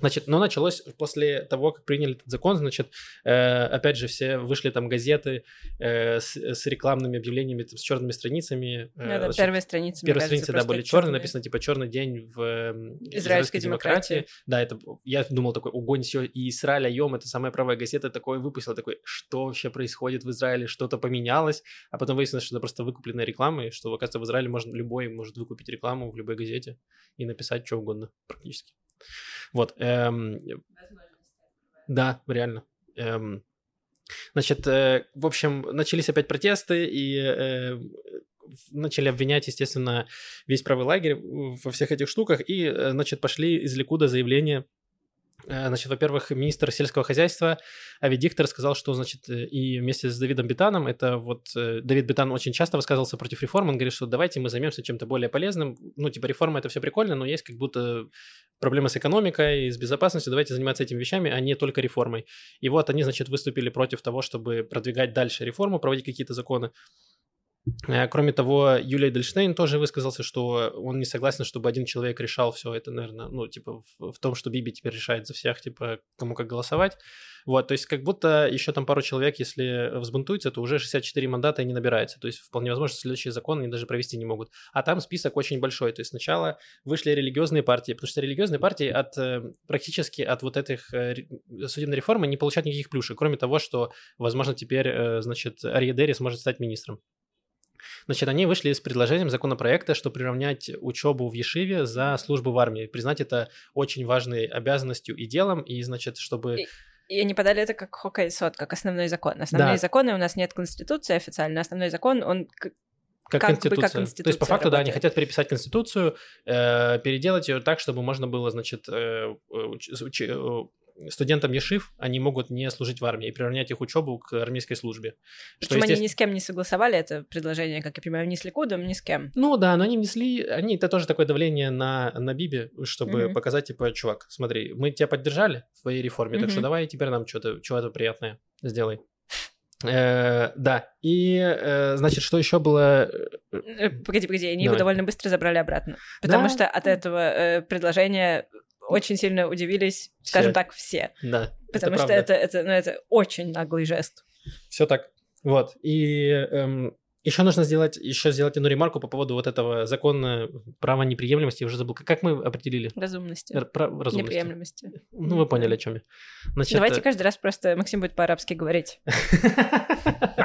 Значит, но началось после того, как приняли этот закон, значит, э, опять же, все вышли там газеты э, с, с рекламными объявлениями, там, с черными страницами. Э, да, значит, первые страницы. Первые страницы, да, были черные, написано типа черный день в э, израильской, израильской демократии. демократии. Да, это я думал такой, огонь все, и Израиль Айом, это самая правая газета, такое выпустила, такой, что вообще происходит в Израиле, что-то поменялось, а потом выяснилось, что это просто выкупленная реклама, и что, оказывается, в Израиле можно любой может выкупить рекламу в любой газете и написать что угодно практически. Вот. Эм, да, реально. Эм, значит, э, в общем, начались опять протесты, и э, начали обвинять, естественно, весь правый лагерь во всех этих штуках, и, э, значит, пошли из Ликуда заявления Э, значит, во-первых, министр сельского хозяйства Ави Диктор сказал, что, значит, э, и вместе с Давидом Бетаном, это вот э, Давид Бетан очень часто высказывался против реформ, он говорит, что давайте мы займемся чем-то более полезным. Ну, типа, реформа это все прикольно, но есть как будто проблемы с экономикой, с безопасностью, давайте заниматься этими вещами, а не только реформой. И вот они, значит, выступили против того, чтобы продвигать дальше реформу, проводить какие-то законы. Э, кроме того, Юлия Дельштейн тоже высказался, что он не согласен, чтобы один человек решал все это, наверное, ну, типа, в, в том, что Биби теперь решает за всех, типа, кому как голосовать. Вот, то есть как будто еще там пару человек, если взбунтуется, то уже 64 мандата и не набирается. То есть вполне возможно, следующий закон они даже провести не могут. А там список очень большой. То есть сначала вышли религиозные партии, потому что религиозные партии от э, практически от вот этих э, судебной реформы не получают никаких плюшек, кроме того, что, возможно, теперь, значит, Арьедери сможет стать министром. Значит, они вышли с предложением законопроекта, что приравнять учебу в Ешиве за службу в армии, признать это очень важной обязанностью и делом, и, значит, чтобы... И... И они подали это как хоккей-сот, как основной закон. Основные да. законы у нас нет конституции официально. Основной закон, он как, как, конституция. Бы как конституция. То есть, по факту, работает. да, они хотят переписать конституцию, э, переделать ее так, чтобы можно было, значит, э, уч, уч, студентам Ешив они могут не служить в армии и приравнять их учебу к армейской службе. Что, Причем они ни с кем не согласовали это предложение, как я понимаю, ни с Ликудом, ни с кем. Ну да, но они внесли, они, это тоже такое давление на, на Биби, чтобы mm-hmm. показать, типа, чувак, смотри, мы тебя поддержали в твоей реформе, mm-hmm. так что давай теперь нам что-то, чего-то приятное сделай. Э, да, и, э, значит, что еще было? Э, погоди, погоди, они Давай. его довольно быстро забрали обратно, потому да? что от этого э, предложения очень сильно удивились, все. скажем так, все. Да. Потому это что это, это, ну, это очень наглый жест. Все так. Вот. И эм, еще нужно сделать, еще сделать одну ремарку по поводу вот этого закона права неприемлемости. Я уже забыл, как мы определили? Разумности. Про, разумности. Неприемлемости. Ну, вы поняли, о чем я. Значит, Давайте каждый раз просто Максим будет по-арабски говорить.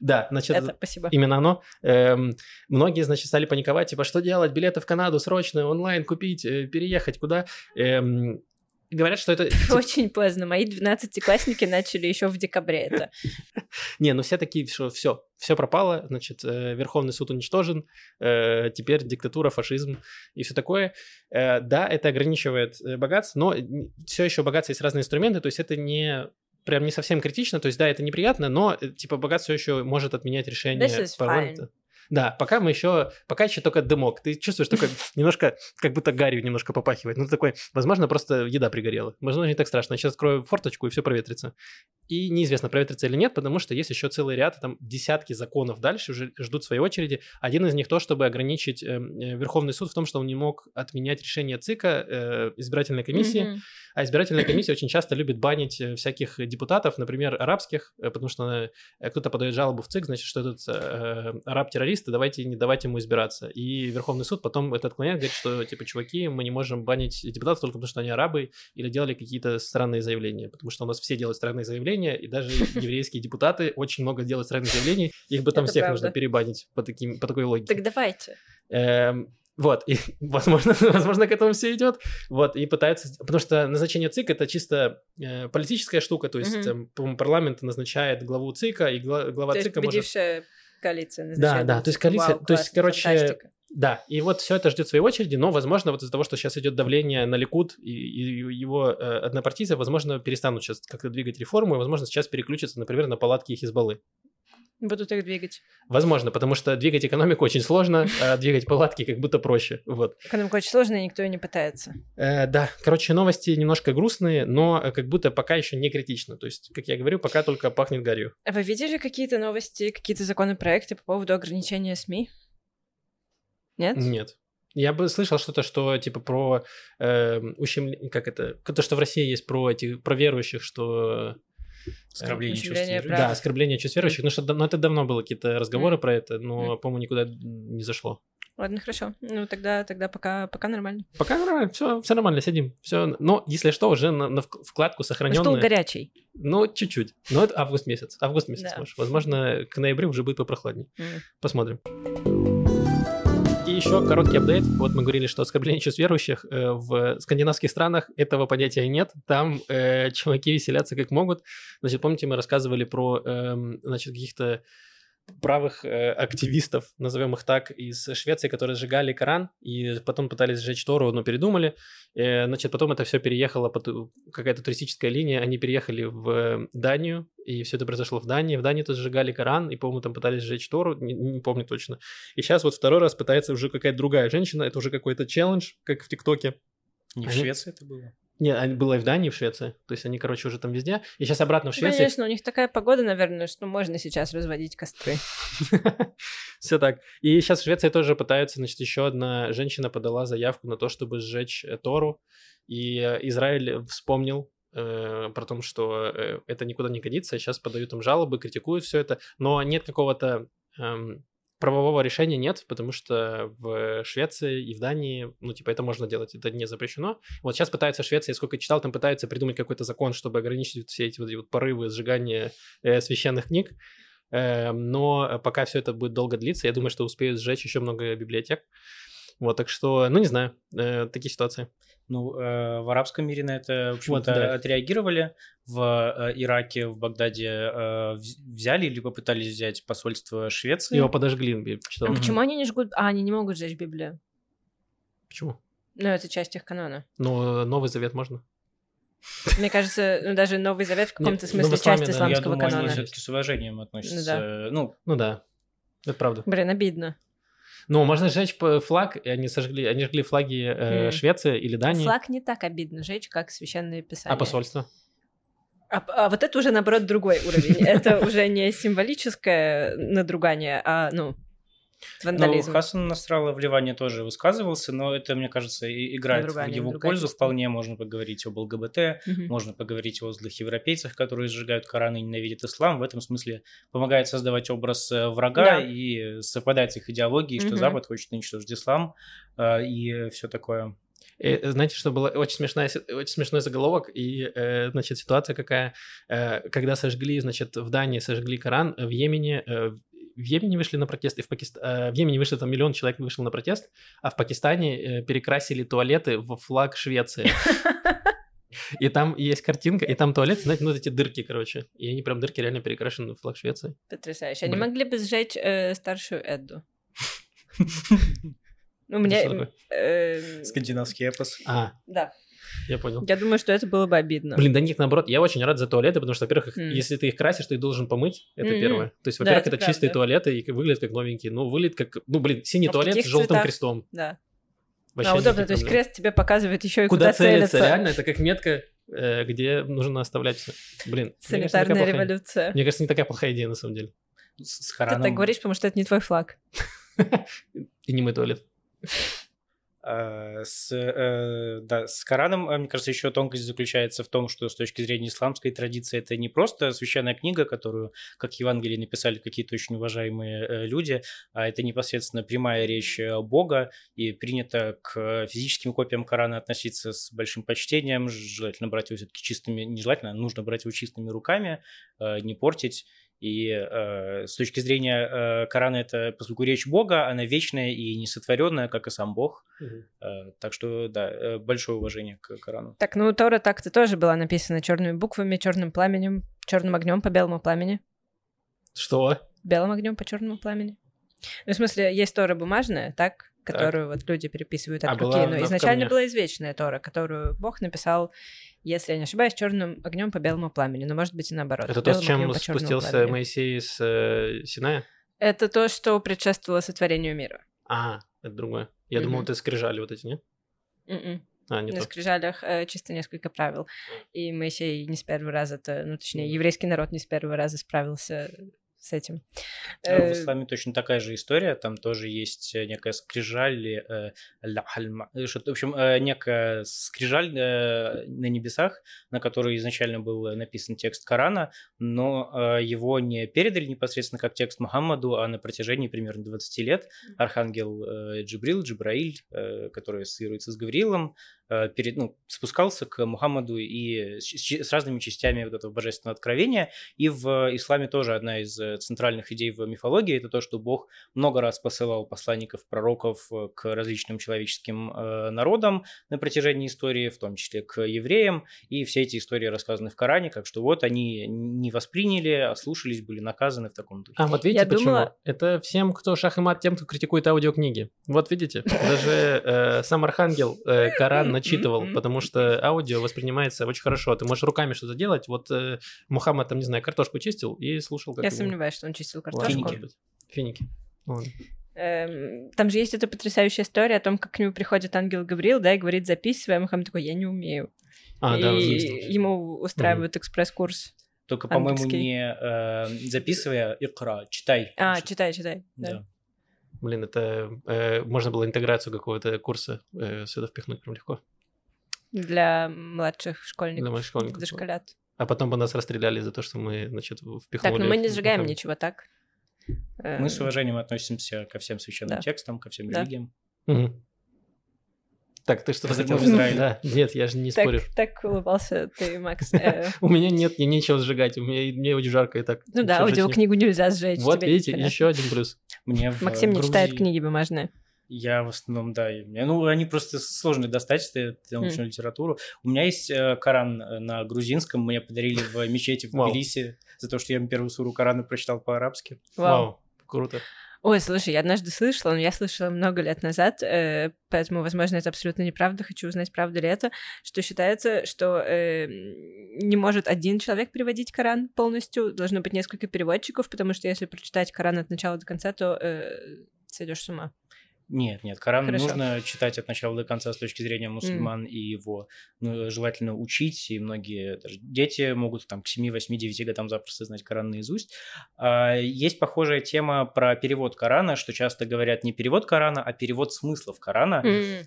Да, значит, это, спасибо. именно оно. Эм, многие, значит, стали паниковать, типа, что делать, билеты в Канаду срочно, онлайн купить, э, переехать, куда? Эм, Говорят, что это... Очень поздно. Мои 12-классники начали еще в декабре это. Не, ну все такие, что все, все пропало, значит, э, Верховный суд уничтожен, э, теперь диктатура, фашизм и все такое. Э, да, это ограничивает богатство, но все еще богатство есть разные инструменты, то есть это не прям не совсем критично, то есть да, это неприятно, но типа богатство еще может отменять решение парламента. Да, пока мы еще, пока еще только дымок. Ты чувствуешь только немножко, как будто гарью немножко попахивает. Ну, такой, возможно, просто еда пригорела. Возможно, не так страшно. Я сейчас открою форточку, и все проветрится. И неизвестно, проветрится или нет, потому что есть еще целый ряд, там десятки законов дальше уже ждут своей очереди. Один из них то, чтобы ограничить э, э, Верховный суд в том, что он не мог отменять решение ЦИКа, э, избирательной комиссии. Mm-hmm. А избирательная комиссия очень часто любит банить э, всяких депутатов, например, арабских, э, потому что кто-то подает жалобу в ЦИК, значит, что этот э, араб-террорист террористы, давайте не давать ему избираться. И Верховный суд потом это отклоняет, говорит, что, типа, чуваки, мы не можем банить депутатов только потому, что они арабы или делали какие-то странные заявления, потому что у нас все делают странные заявления, и даже еврейские депутаты очень много делают странных заявлений, их бы там всех нужно перебанить по, таким, по такой логике. Так давайте. Эм, вот, и, возможно, возможно, к этому все идет. Вот, и пытаются... Потому что назначение ЦИК — это чисто э, политическая штука, то есть, mm-hmm. э, парламент назначает главу ЦИКа, и глава, глава то ЦИКа может... коалиция Да, да, то есть коалиция... Вау, то есть, короче... Фантастика. Да, и вот все это ждет своей очереди, но, возможно, вот из-за того, что сейчас идет давление на Ликуд и, и его э, однопартийцы, возможно, перестанут сейчас как-то двигать реформу, и, возможно, сейчас переключатся, например, на палатки Хизбаллы. Будут их двигать. Возможно, потому что двигать экономику очень сложно, а двигать палатки как будто проще. Вот. Экономика очень сложная, никто и не пытается. Э, да, короче, новости немножко грустные, но как будто пока еще не критично. То есть, как я говорю, пока только пахнет гарью. А вы видели какие-то новости, какие-то законопроекты по поводу ограничения СМИ? Нет? Нет. Я бы слышал что-то, что типа про э, ущемление, как это, то, что в России есть про этих, про верующих, что Оскорбление чувств верующих. Да, оскорбление чувств верующих. Ну, что, ну, это давно было какие-то разговоры mm. про это, но, mm. по-моему, никуда не зашло. Ладно, хорошо. Ну, тогда, тогда пока, пока нормально. Пока нормально, все, все нормально, сидим. Все. Но, если что, уже на, на вкладку сохраненная. Стул горячий. Ну, чуть-чуть. Но это август месяц. Август месяц, да. может. Возможно, к ноябрю уже будет попрохладнее. Mm. Посмотрим еще короткий апдейт. Вот мы говорили, что оскорбление чувств верующих э, в скандинавских странах этого понятия нет. Там э, чуваки веселятся как могут. Значит, помните, мы рассказывали про, э, значит, каких-то правых э, активистов, назовем их так, из Швеции, которые сжигали Коран и потом пытались сжечь Тору, но передумали. Э, значит, потом это все переехало, какая-то туристическая линия, они переехали в Данию, и все это произошло в Дании. В Дании тоже сжигали Коран, и, по-моему, там пытались сжечь Тору, не, не помню точно. И сейчас вот второй раз пытается уже какая-то другая женщина, это уже какой-то челлендж, как в ТикТоке. Не в Швеции это было? Не, было и в Дании, и в Швеции. То есть они, короче, уже там везде. И сейчас обратно в Швецию. Конечно, у них такая погода, наверное, что можно сейчас разводить костры. Все так. И сейчас в Швеции тоже пытаются, значит, еще одна женщина подала заявку на то, чтобы сжечь э, Тору. И э, Израиль вспомнил э, про то, что э, это никуда не годится. Сейчас подают им жалобы, критикуют все это. Но нет какого-то эм, правового решения нет, потому что в Швеции и в Дании, ну, типа, это можно делать, это не запрещено. Вот сейчас пытаются в Швеции, я сколько читал, там пытаются придумать какой-то закон, чтобы ограничить все эти вот, вот порывы сжигания э, священных книг. Э, но пока все это будет долго длиться, я думаю, что успеют сжечь еще много библиотек. Вот, так что, ну, не знаю, э, такие ситуации. Ну, э, в арабском мире на это, в общем-то, вот, да. отреагировали. В э, Ираке, в Багдаде э, взяли или попытались взять посольство Швеции. Его подожгли. А почему они не жгут? А, они не могут сжечь Библию. Почему? Ну, это часть их канона. Ну, Новый Завет можно. Мне кажется, ну, даже Новый Завет в каком-то ну, смысле в исламе, часть да. исламского Я думаю, они канона. все-таки с уважением относятся. да. Ну, Ну да, это правда. Блин, обидно. Ну, можно сжечь флаг, и они сожгли, они жгли флаги э, Мгм. Швеции или Дании. Флаг не так обидно жечь, как священные писания. А посольство? А, а вот это уже, наоборот, другой уровень. Это уже не символическое надругание, а, ну, Ну, вандализм. Хасан Насралла в Ливане тоже высказывался, но это, мне кажется, и играет в Надругание, его пользу вполне. Можно поговорить об ЛГБТ, Мгм. можно поговорить о злых европейцах, которые сжигают Коран и ненавидят ислам. В этом смысле помогает создавать образ э, врага Да. и совпадает с их идеологией, что Мгм. Запад хочет уничтожить ислам э, и все такое. Э, Знаете, что было очень, смешная, очень смешной заголовок, и, э, значит, ситуация какая, э, когда сожгли, значит, в Дании сожгли Коран, в Йемене, э, в Йемене вышли на протест, и в, Пакист... э, в Йемене вышли там миллион человек вышел на протест, а в Пакистане э, перекрасили туалеты в флаг Швеции. И там есть картинка, и там туалет, знаете, ну вот эти дырки, короче. И они прям дырки реально перекрашены в флаг Швеции. Потрясающе. Они Блин. могли бы сжечь э, старшую Эдду. Ну, мне... что такое? э, Скандинавский эпос. А, Да. Я понял. Я думаю, что это было бы обидно. Блин, да нет, наоборот, я очень рад за туалеты, потому что, во-первых, М. если ты их красишь, ты их должен помыть, это Мгм. первое. То есть, Да, во-первых, это это, чистые туалеты и выглядят как новенькие. Ну, выглядит как, ну, блин, синий А туалет с желтым цветах? крестом. Да. Вообще а удобно, то есть крест тебе показывает еще и Куда, куда, целиться, реально, это как метка, э, где нужно оставлять все. Блин, мне кажется, Санитарная такая плохая- революция. Мне кажется, не такая плохая идея, на самом деле. С, с Ты так говоришь, потому что это не твой флаг. И не мой туалет. Э, с, э, да, с Кораном, э, мне кажется, еще тонкость заключается в том, что с точки зрения исламской традиции это не просто священная книга, которую, как Евангелие, написали какие-то очень уважаемые люди, а это непосредственно прямая речь Бога, и принято к физическим копиям Корана относиться с большим почтением, желательно брать его все-таки чистыми, не желательно, а нужно брать его чистыми руками, не портить. И э, с точки зрения э, Корана это, поскольку речь Бога, она вечная и несотворенная, как и сам Бог. Э, так что, да, э, большое уважение к Корану. Так, ну Тора так-то тоже была написана черными буквами, черным пламенем, черным огнем по белому пламени. Что? Белым огнем по черному пламени. Ну, в смысле, есть Тора бумажная, так, которую вот люди переписывают от А руки. была Но изначально камнях? была извечная Тора, которую Бог написал, если я не ошибаюсь, черным огнем по белому пламени. Но может быть и наоборот. Это то, с чем спустился пламени. Моисей с э, Синая? Это то, что предшествовало сотворению мира. А, это другое. Я думал, Мгм. это скрижали вот эти, не? М-м. А, не На то. скрижалях э, чисто несколько правил. И Моисей не с первого раза, это, ну, точнее, еврейский народ не с первого раза справился с этим. В Э, исламе точно такая же история, там тоже есть э, некая скрижаль, э, в общем, некая скрижаль на небесах, на которой изначально был написан текст Корана, но его не передали непосредственно как текст Мухаммаду, а на протяжении примерно 20 лет архангел Джибрил, Джибраиль, который ассоциируется с Гавриилом, перед, ну, спускался к Мухаммаду и с, с- разными частями вот этого божественного откровения. И в исламе тоже одна из э, центральных идей в мифологии это то, что Бог много раз посылал посланников, пророков э, к различным человеческим э, народам на протяжении истории, в том числе к евреям. И все эти истории рассказаны в Коране, как что вот они не восприняли, ослушались, были наказаны в таком духе. А, вот видите, Я почему? думала- Это всем, кто шах и мат, тем, кто критикует аудиокниги. Вот видите, даже э, сам Архангел э, Коран начитывал, потому что аудио воспринимается очень хорошо. Ты можешь руками что-то делать. Вот э, Мухаммад, там, не знаю, картошку чистил и слушал, как Я его- сомневаюсь, что он чистил картошку. может быть. Финики. Ладно. Эм, Там же есть эта потрясающая история о том, как к нему приходит ангел Гавриил, да, и говорит, записывай, а Мухаммад такой, я не умею. А, и да, ему устраивают экспресс-курс. Только, по-моему, не э, записывая икра, читай. А, читай, читай. Да. Да. Блин, это э, можно было интеграцию какого-то курса э, сюда впихнуть прям легко. Для младших Для школьников, моих школьников. дошколят. А потом бы нас расстреляли за то, что мы, значит, впихнули... Так, ну мы не сжигаем Мухаммед. ничего, так? Мы с уважением относимся ко всем священным Да. текстам, ко всем Да. религиям. Мгм. Так, ты что-то хотел Израиле. Да, нет, я же не так, спорю. так улыбался ты, Макс. Э, У меня нет, мне нечего сжигать, у меня, мне очень жарко и так. Ну да, аудиокнигу нельзя сжечь. Вот видите, еще один плюс. Максим не читает книги бумажные. Я в основном, да. Ну, они просто сложно достать, это научную литературу. У меня есть э, Коран э, на грузинском, мне подарили в мечети в. Тбилиси за то, что я первую суру Корана прочитал по-арабски. Вау. Вау, круто. Ой, слушай, я однажды слышала, но я слышала много лет назад, э, поэтому, возможно, это абсолютно неправда. Хочу узнать, правда ли это, что считается, что э, не может один человек переводить Коран полностью, должно быть несколько переводчиков, потому что если прочитать Коран от начала до конца, то э, сойдешь с ума. Нет, нет, Коран Хорошо. нужно читать от начала до конца с точки зрения мусульман, и его ну, желательно учить, и многие даже дети могут там к 7, 8, 9 годам запросто знать Коран наизусть. А, Есть похожая тема про перевод Корана, что часто говорят не перевод Корана, а перевод смыслов Корана.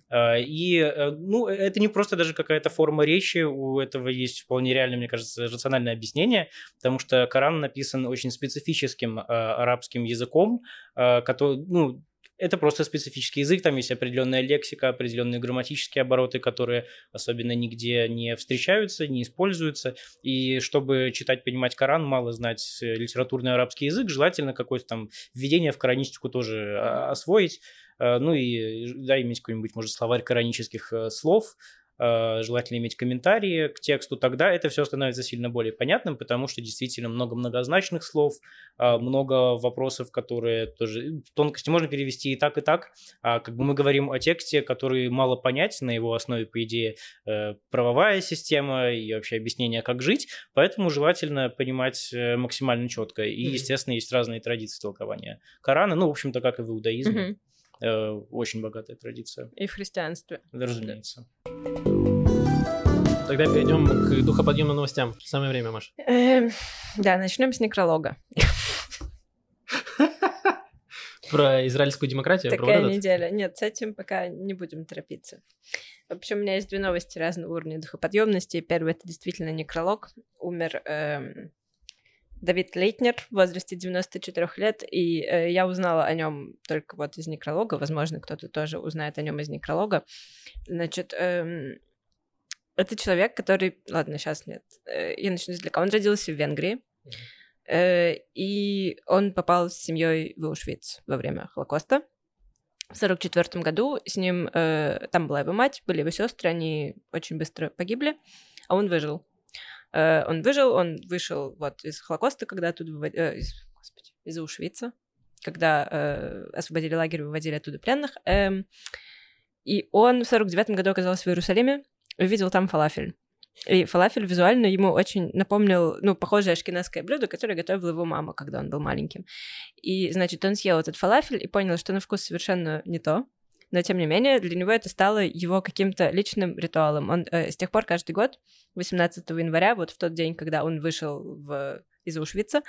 А, И, э, ну, это не просто даже какая-то форма речи, у этого есть вполне реальное, мне кажется, рациональное объяснение, потому что Коран написан очень специфическим э, арабским языком, который, ну, это просто специфический язык, там есть определенная лексика, определенные грамматические обороты, которые особенно нигде не встречаются, не используются. И чтобы читать, понимать Коран, мало знать э, литературный арабский язык, желательно какое-то там введение в коранистику тоже а, освоить. Э, Ну и, да, иметь какой-нибудь, может, словарь коранических э, слов, желательно иметь комментарии к тексту, тогда это все становится сильно более понятным, потому что действительно много многозначных слов, э, много вопросов, которые тоже тонкости можно перевести и так, и так. А как бы мы говорим о тексте, который мало понять, на его основе, по идее, э, правовая система и вообще объяснение, как жить, поэтому желательно понимать э, максимально четко. И, естественно, есть разные традиции толкования Корана, ну, в общем-то, как и в иудаизме. мгм. Э, Очень богатая традиция, И в христианстве. да, разумеется. Тогда перейдем к духоподъемным новостям. Самое время, Маш. Эм, Да, начнем с некролога. Про израильскую демократию, Такая неделя. Нет, с этим пока не будем торопиться. В общем, у меня есть две новости разного уровня духоподъемности. Первый это действительно некролог. Умер эм, Давид Лейтнер в возрасте 94 лет, и э, я узнала о нем только вот из некролога. Возможно, кто-то тоже узнает о нем из некролога. Значит, эм, это человек, который... Ладно, сейчас нет. Э, я начну издалека. Он родился в Венгрии. Э, и он попал с семьей в Аушвиц во время Холокоста. В сорок четвертом году с ним э, там была его мать, были его сестры, они очень быстро погибли, а он выжил. Э, он выжил, он вышел вот из Холокоста, когда оттуда вывод- э, из, господи, из Аушвица, когда э, освободили лагерь, выводили оттуда пленных. Эм, и он в сорок девятом году оказался в Иерусалиме, увидел там фалафель. И фалафель визуально ему очень напомнил, ну, похожее ашкенадское блюдо, которое готовила его мама, когда он был маленьким. И, значит, он съел этот фалафель и понял, что на вкус совершенно не то. Но, тем не менее, для него это стало его каким-то личным ритуалом. Он э, с тех пор каждый год, 18 января, вот в тот день, когда он вышел в, из Аушвица,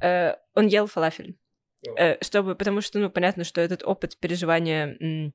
э, он ел фалафель. Э, чтобы, потому что, ну, понятно, что этот опыт переживания, м,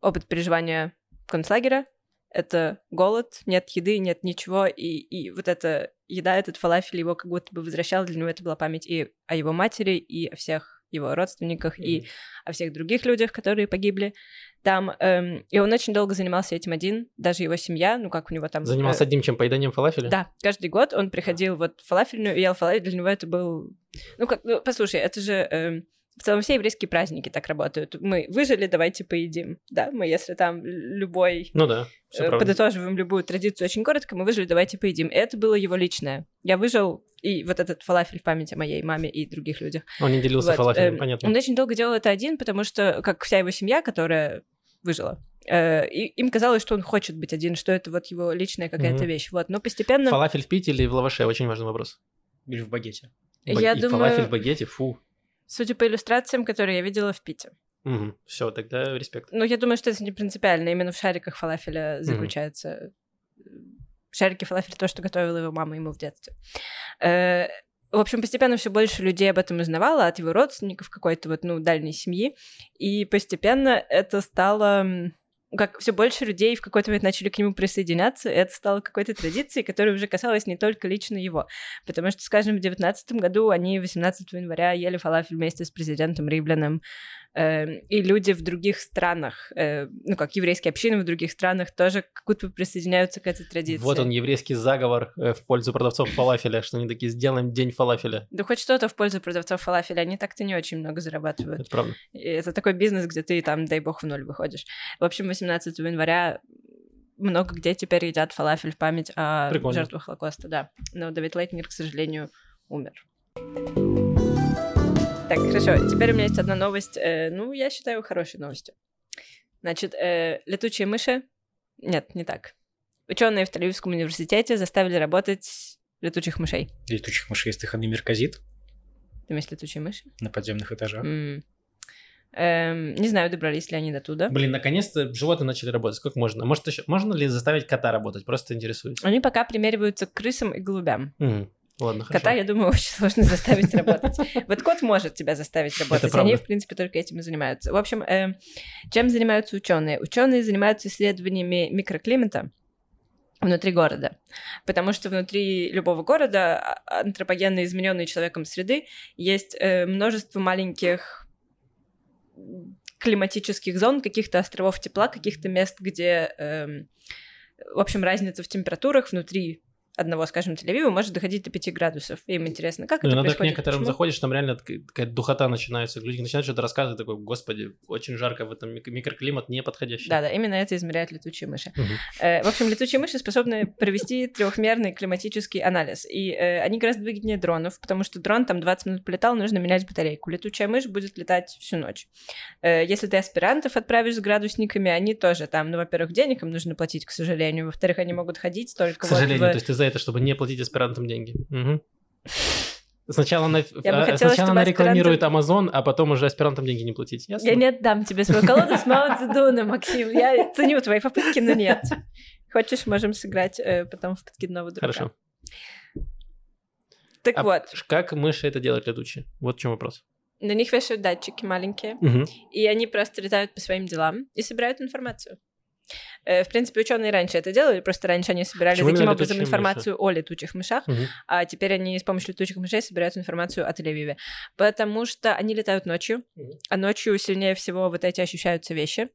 опыт переживания концлагеря, это голод, нет еды, нет ничего, и, и вот эта еда, этот фалафель его как будто бы возвращал, для него это была память и о его матери, и о всех его родственниках, и о всех других людях, которые погибли там. эм, и он очень долго занимался этим один, даже его семья, ну как у него там... Занимался э, одним чем? Поеданием фалафеля? да, каждый год он приходил вот в фалафельную и ел фалафель, для него это был... Ну, как, ну, послушай, это же... эм, в целом все еврейские праздники так работают. Мы выжили, давайте поедим. Да, мы если там любой Ну да, все э, правда. подытоживаем любую традицию очень коротко, мы выжили, давайте поедим. Это было его личное. Я выжил, и вот этот фалафель в память о моей маме и других людях. Он не делился Вот, фалафелем, эм, понятно. Он очень долго делал это один, потому что, как вся его семья, которая выжила, э, и им казалось, что он хочет быть один, что это вот его личная какая-то Мгм. вещь. Вот, но постепенно... Фалафель в Пите или в лаваше? Очень важный вопрос. Или в багете. Я и думаю- фалафель в багете, фу. Судя по иллюстрациям, которые я видела в Пите. Все, тогда респект. Ну, я думаю, что это не принципиально. Именно в шариках фалафеля заключается... э, Шарики фалафеля то, что готовила его мама ему в детстве. Э, В общем, постепенно все больше людей об этом узнавало, от его родственников, какой-то вот, ну, дальней семьи. И постепенно это стало... как все больше людей в какой-то момент начали к нему присоединяться, и это стало какой-то традицией, которая уже касалась не только лично его. Потому что, скажем, в 2019 году они 18 января ели фалафель вместе с президентом Ривленом, Э, и люди в других странах, э, ну как еврейские общины в других странах тоже как будто присоединяются к этой традиции. Вот он, еврейский заговор э, в пользу продавцов фалафеля, что они такие, сделаем день фалафеля. Да хоть что-то в пользу продавцов фалафеля, они так-то не очень много зарабатывают. Это правда. Это такой бизнес, где ты там, дай бог, в ноль выходишь. В общем, 18 января много где теперь едят фалафель в память о Прикольно. жертвах Холокоста, да. Но Давид Лейтнер, к сожалению, умер. Так, хорошо. Теперь у меня есть одна новость. э, ну, я считаю, хорошей новостью. Значит, э, летучие мыши... Нет, не так. Ученые в Тель-Авивском университете заставили работать летучих мышей. Летучих мышей стыханный мерказит Ты имеешь летучие мыши? на подземных этажах. М. Эм, не знаю, добрались ли они до туда. Блин, наконец-то животные начали работать. Сколько можно? Может, еще... можно ли заставить кота работать? Просто интересуюсь. Они пока примериваются к крысам и голубям. Мгм. Ладно, хорошо. Кота, я думаю, очень сложно заставить работать. Вот кот может тебя заставить работать. Они, в принципе, только этим и занимаются. В общем, э, чем занимаются ученые? Ученые занимаются исследованиями микроклимата внутри города. Потому что внутри любого города, а- антропогенно измененной человеком среды, есть э, множество маленьких климатических зон, каких-то островов тепла, каких-то мест, где, эм, в общем, разница в температурах внутри одного, скажем, Тель-Авива может доходить до 5 градусов. И им интересно, как Ну, это иногда к происходит? некоторым почему? заходишь, там реально такая духота начинается. Люди начинают что-то рассказывать, такой, господи, очень жарко в этом мик- микроклимат неподходящий. Да, да, именно это измеряют летучие мыши. Э, В общем, летучие мыши способны провести трехмерный климатический анализ. И э, они гораздо выгоднее дронов, потому что дрон там 20 минут полетал, нужно менять батарейку. Летучая мышь будет летать всю ночь. Э, Если ты аспирантов отправишь с градусниками, они тоже там, ну, во-первых, денег им нужно платить, к сожалению. Во-вторых, они могут ходить только К сожалению, вот в- то есть ты за это, чтобы не платить аспирантам деньги. Мгм. Сначала, она, Я бы а, хотела, сначала она аспирантам- рекламирует Amazon, а потом уже аспирантам деньги не платить. Ясно? Я не отдам тебе свою колоду с Мао Цзэдуном, Максим. Я ценю твои попытки, но нет. Хочешь, можем сыграть э, потом в подкидного друга. Хорошо. Так А вот, Как мыши это делают летучие? Вот в чем вопрос. на них вешают датчики маленькие, Мгм. и они просто летают по своим делам и собирают информацию. Э, В принципе, ученые раньше это делали, просто раньше они собирали Почему таким образом информацию о летучих мышах, Мгм. а теперь они с помощью летучих мышей собирают информацию о Тель-Авиве. Потому что они летают ночью, а ночью сильнее всего вот эти ощущаются вещи,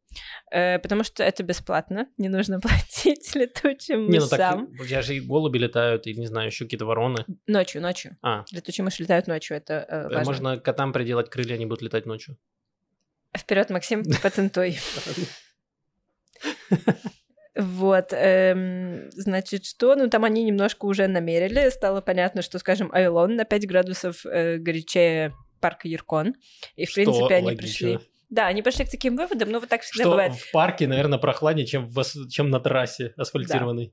э, потому что это бесплатно, не нужно платить летучим Не, ну так, мышам. я же и голуби летают, и, не знаю, еще какие-то вороны. Ночью, ночью. А, Летучие мыши летают ночью, это э, э, важно. можно котам приделать крылья, они будут летать ночью. Вперед, Максим, патентуй. Вот, эм, значит, что? Ну, там они немножко уже намерили. Стало понятно, что, скажем, Айлон на 5 градусов э, горячее парка Яркон. И, в Что принципе, они логично. пришли... Да, они пришли к таким выводам, но вот так всегда Что бывает. в парке, наверное, прохладнее, чем, в чем на трассе асфальтированной. Да.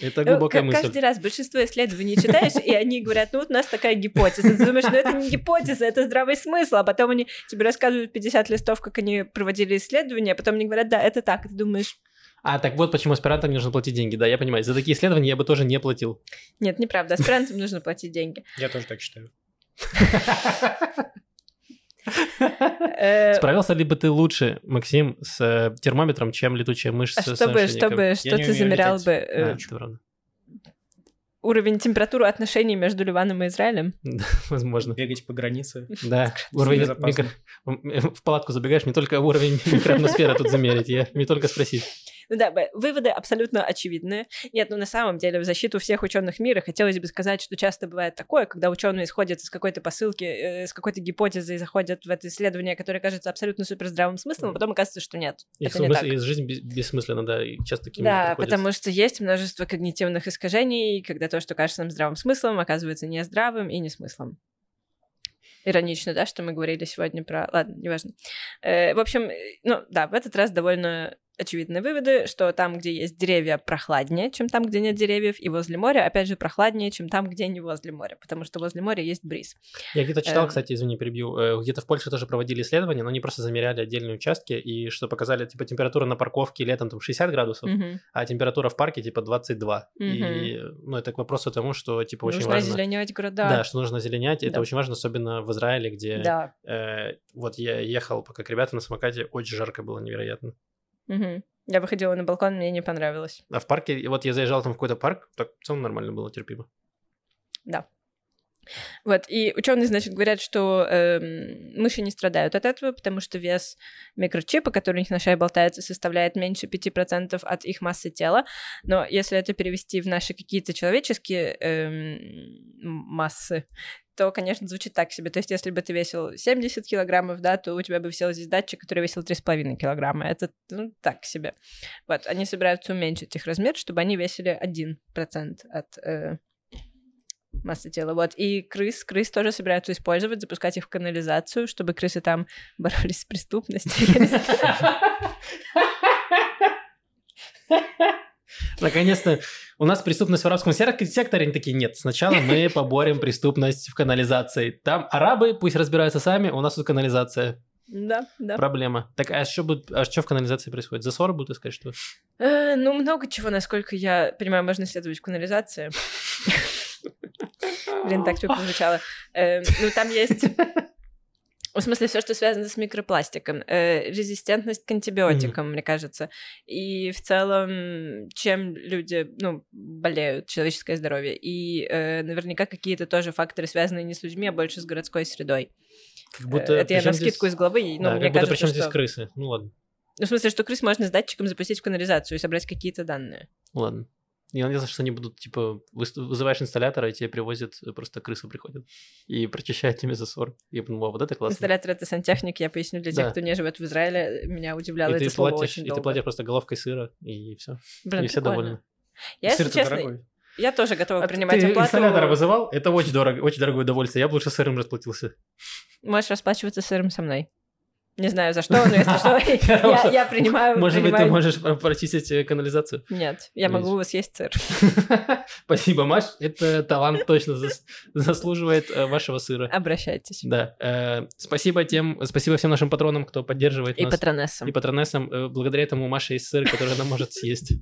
Это Ну, глубокая к- мысль. Каждый раз большинство исследований читаешь, и они говорят, ну вот у нас такая гипотеза. Ты думаешь, ну это не гипотеза, это здравый смысл. А потом они тебе рассказывают 50 листов, как они проводили исследования, а потом они говорят, да, это так. И ты думаешь, А, так вот почему аспирантам нужно платить деньги. Да, я понимаю. За такие исследования я бы тоже не платил. нет, неправда, аспирантам нужно платить деньги. Я тоже так считаю. Э, Справился ли бы ты лучше, Максим, с э, термометром, чем летучая мышь А с чтобы, чтобы, что ты замерял бы А, э, уровень температуры отношений между Ливаном и Израилем? Возможно. Бегать по границе. Да, уровень В палатку забегаешь, не только уровень микроатмосферы тут замерить, я не только спросить. Ну да, выводы абсолютно очевидные. Нет, ну на самом деле в защиту всех ученых мира хотелось бы сказать, что часто бывает такое, когда ученые исходят из какой-то посылки, э, с какой-то гипотезы и заходят в это исследование, которое кажется абсолютно супер здравым смыслом, а потом оказывается, что нет. И, это не так. и жизнь бес- бессмысленна, да, и часто такими Да, приходится. потому что есть множество когнитивных искажений, когда то, что кажется нам здравым смыслом, оказывается не здравым и не смыслом. Иронично, да, что мы говорили сегодня про... Ладно, неважно. Э, в общем, э, ну да, в этот раз довольно очевидные выводы, что там, где есть деревья, прохладнее, чем там, где нет деревьев, и возле моря, опять же, прохладнее, чем там, где не возле моря, потому что возле моря есть бриз. Я где-то читал, Эм. кстати, извини, перебью, э, где-то в Польше тоже проводили исследования, но они просто замеряли отдельные участки, и что показали, типа, температура на парковке летом там 60 градусов, а температура в парке, типа, 22. И, Мгм. ну, это к вопросу тому, что, типа, очень Нужно важно... озеленять города. Да, что нужно озеленять, это очень важно, особенно в Израиле, где... Да. э, вот я ехал, пока к ребята на самокате, очень жарко было, невероятно. Мгм. Я выходила на балкон, мне не понравилось. А в парке, вот я заезжал там в какой-то парк, так в целом нормально было, терпимо. Вот, и ученые, значит, говорят, что эм, мыши не страдают от этого, потому что вес микрочипа, который у них на шее болтается, составляет меньше 5% от их массы тела. Но если это перевести в наши какие-то человеческие эм, массы, то, конечно, звучит так себе. То есть, если бы ты весил 70 килограммов, да, то у тебя бы висел здесь датчик, который весил 3,5 килограмма. Это, ну, так себе. Вот, они собираются уменьшить их размер, чтобы они весили 1% от э, Масса тела, вот. И крыс, крыс тоже собираются использовать, запускать их в канализацию, чтобы крысы там боролись с преступностью. Наконец-то у нас преступность в арабском секторе, они такие, нет, сначала мы поборем преступность в канализации. Там арабы пусть разбираются сами, у нас тут канализация. Да, да. Проблема. Так, а что, будет, а что в канализации происходит? Засоры будут искать, что? Э, ну, много чего, насколько я понимаю, можно исследовать в канализации. Блин, так тупо звучало. Э, ну, там есть в смысле, все, что связано с микропластиком, э, резистентность к антибиотикам, mm-hmm. мне кажется. И в целом, чем люди, ну, болеют, человеческое здоровье. И э, наверняка какие-то тоже факторы, связанные не с людьми, а больше с городской средой. Как будто, э, Это я на скидку здесь... из головы, но да, мне как кажется, причем что... здесь крысы? Ну ладно. Ну, в смысле, что крыс можно с датчиком запустить в канализацию и собрать какие-то данные. Ладно. Я надеялся, что они будут, типа, вызываешь инсталлятора, и тебе привозят, э, просто крысы приходят и прочищают тебе засор. Я подумал, вот это классно. Инсталлятор — это сантехник, я поясню для тех, да. кто не живет в Израиле. Меня удивляло и это ты слово платишь, очень И долго. ты платишь просто головкой сыра, и все. Блин, и все довольны. Я, Сыр если честно, дорогой. я тоже готова а принимать ты оплату. инсталлятора вызывал? Это очень дорого, очень дорогое удовольствие. Я бы лучше сыром расплатился. Можешь расплачиваться сыром со мной. Не знаю за что, но если что, я принимаю. Может быть, ты можешь прочистить э, канализацию? Нет, я могу съесть сыр. Спасибо, Маш. Это талант точно заслуживает э, вашего сыра. Обращайтесь. Да. Э, спасибо тем, спасибо всем нашим патронам, кто поддерживает И нас. патронессам. И патронессам. Благодаря этому у Маши есть сыр, который она может съесть.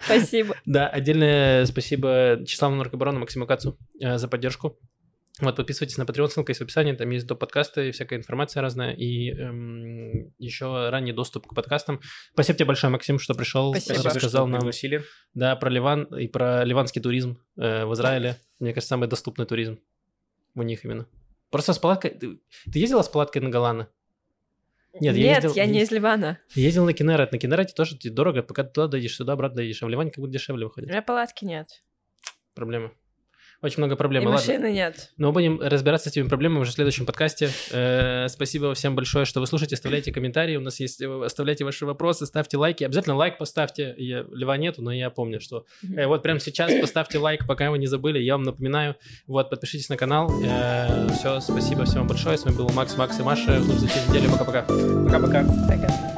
Спасибо. Да, отдельное спасибо Числаву Наркобарону Максиму Кацу за поддержку. Вот, подписывайтесь на Patreon, ссылка есть в описании, там есть до подкасты, всякая информация разная, и эм, еще ранний доступ к подкастам. Спасибо тебе большое, Максим, что пришел, Спасибо. рассказал что нам пригласили. да, про Ливан и про ливанский туризм э, в Израиле. Мне кажется, самый доступный туризм у них именно. Просто с палаткой... Ты, ты ездила с палаткой на Голланы? Нет, я, ездил, я не из Ливана. Ездил на Кенерет. На Кенерете тоже дорого, пока ты туда доедешь, сюда обратно доедешь, а в Ливане как будто дешевле выходит. У меня палатки нет. Проблема. Очень много проблем. И Ладно. машины нет. Но будем разбираться с этими проблемами уже в следующем подкасте. Э, спасибо всем большое, что вы слушаете. Оставляйте комментарии. У нас есть... э, Оставляйте ваши вопросы, ставьте лайки. Обязательно лайк поставьте. Я, Льва нету, но я помню, что... Э, вот прямо сейчас поставьте лайк, пока вы не забыли. Я вам напоминаю. Вот, подпишитесь на канал. Э, все, спасибо всем большое. С вами был Макс, Макс и Маша. Услышимся через неделю. Пока-пока. Пока-пока. Пока.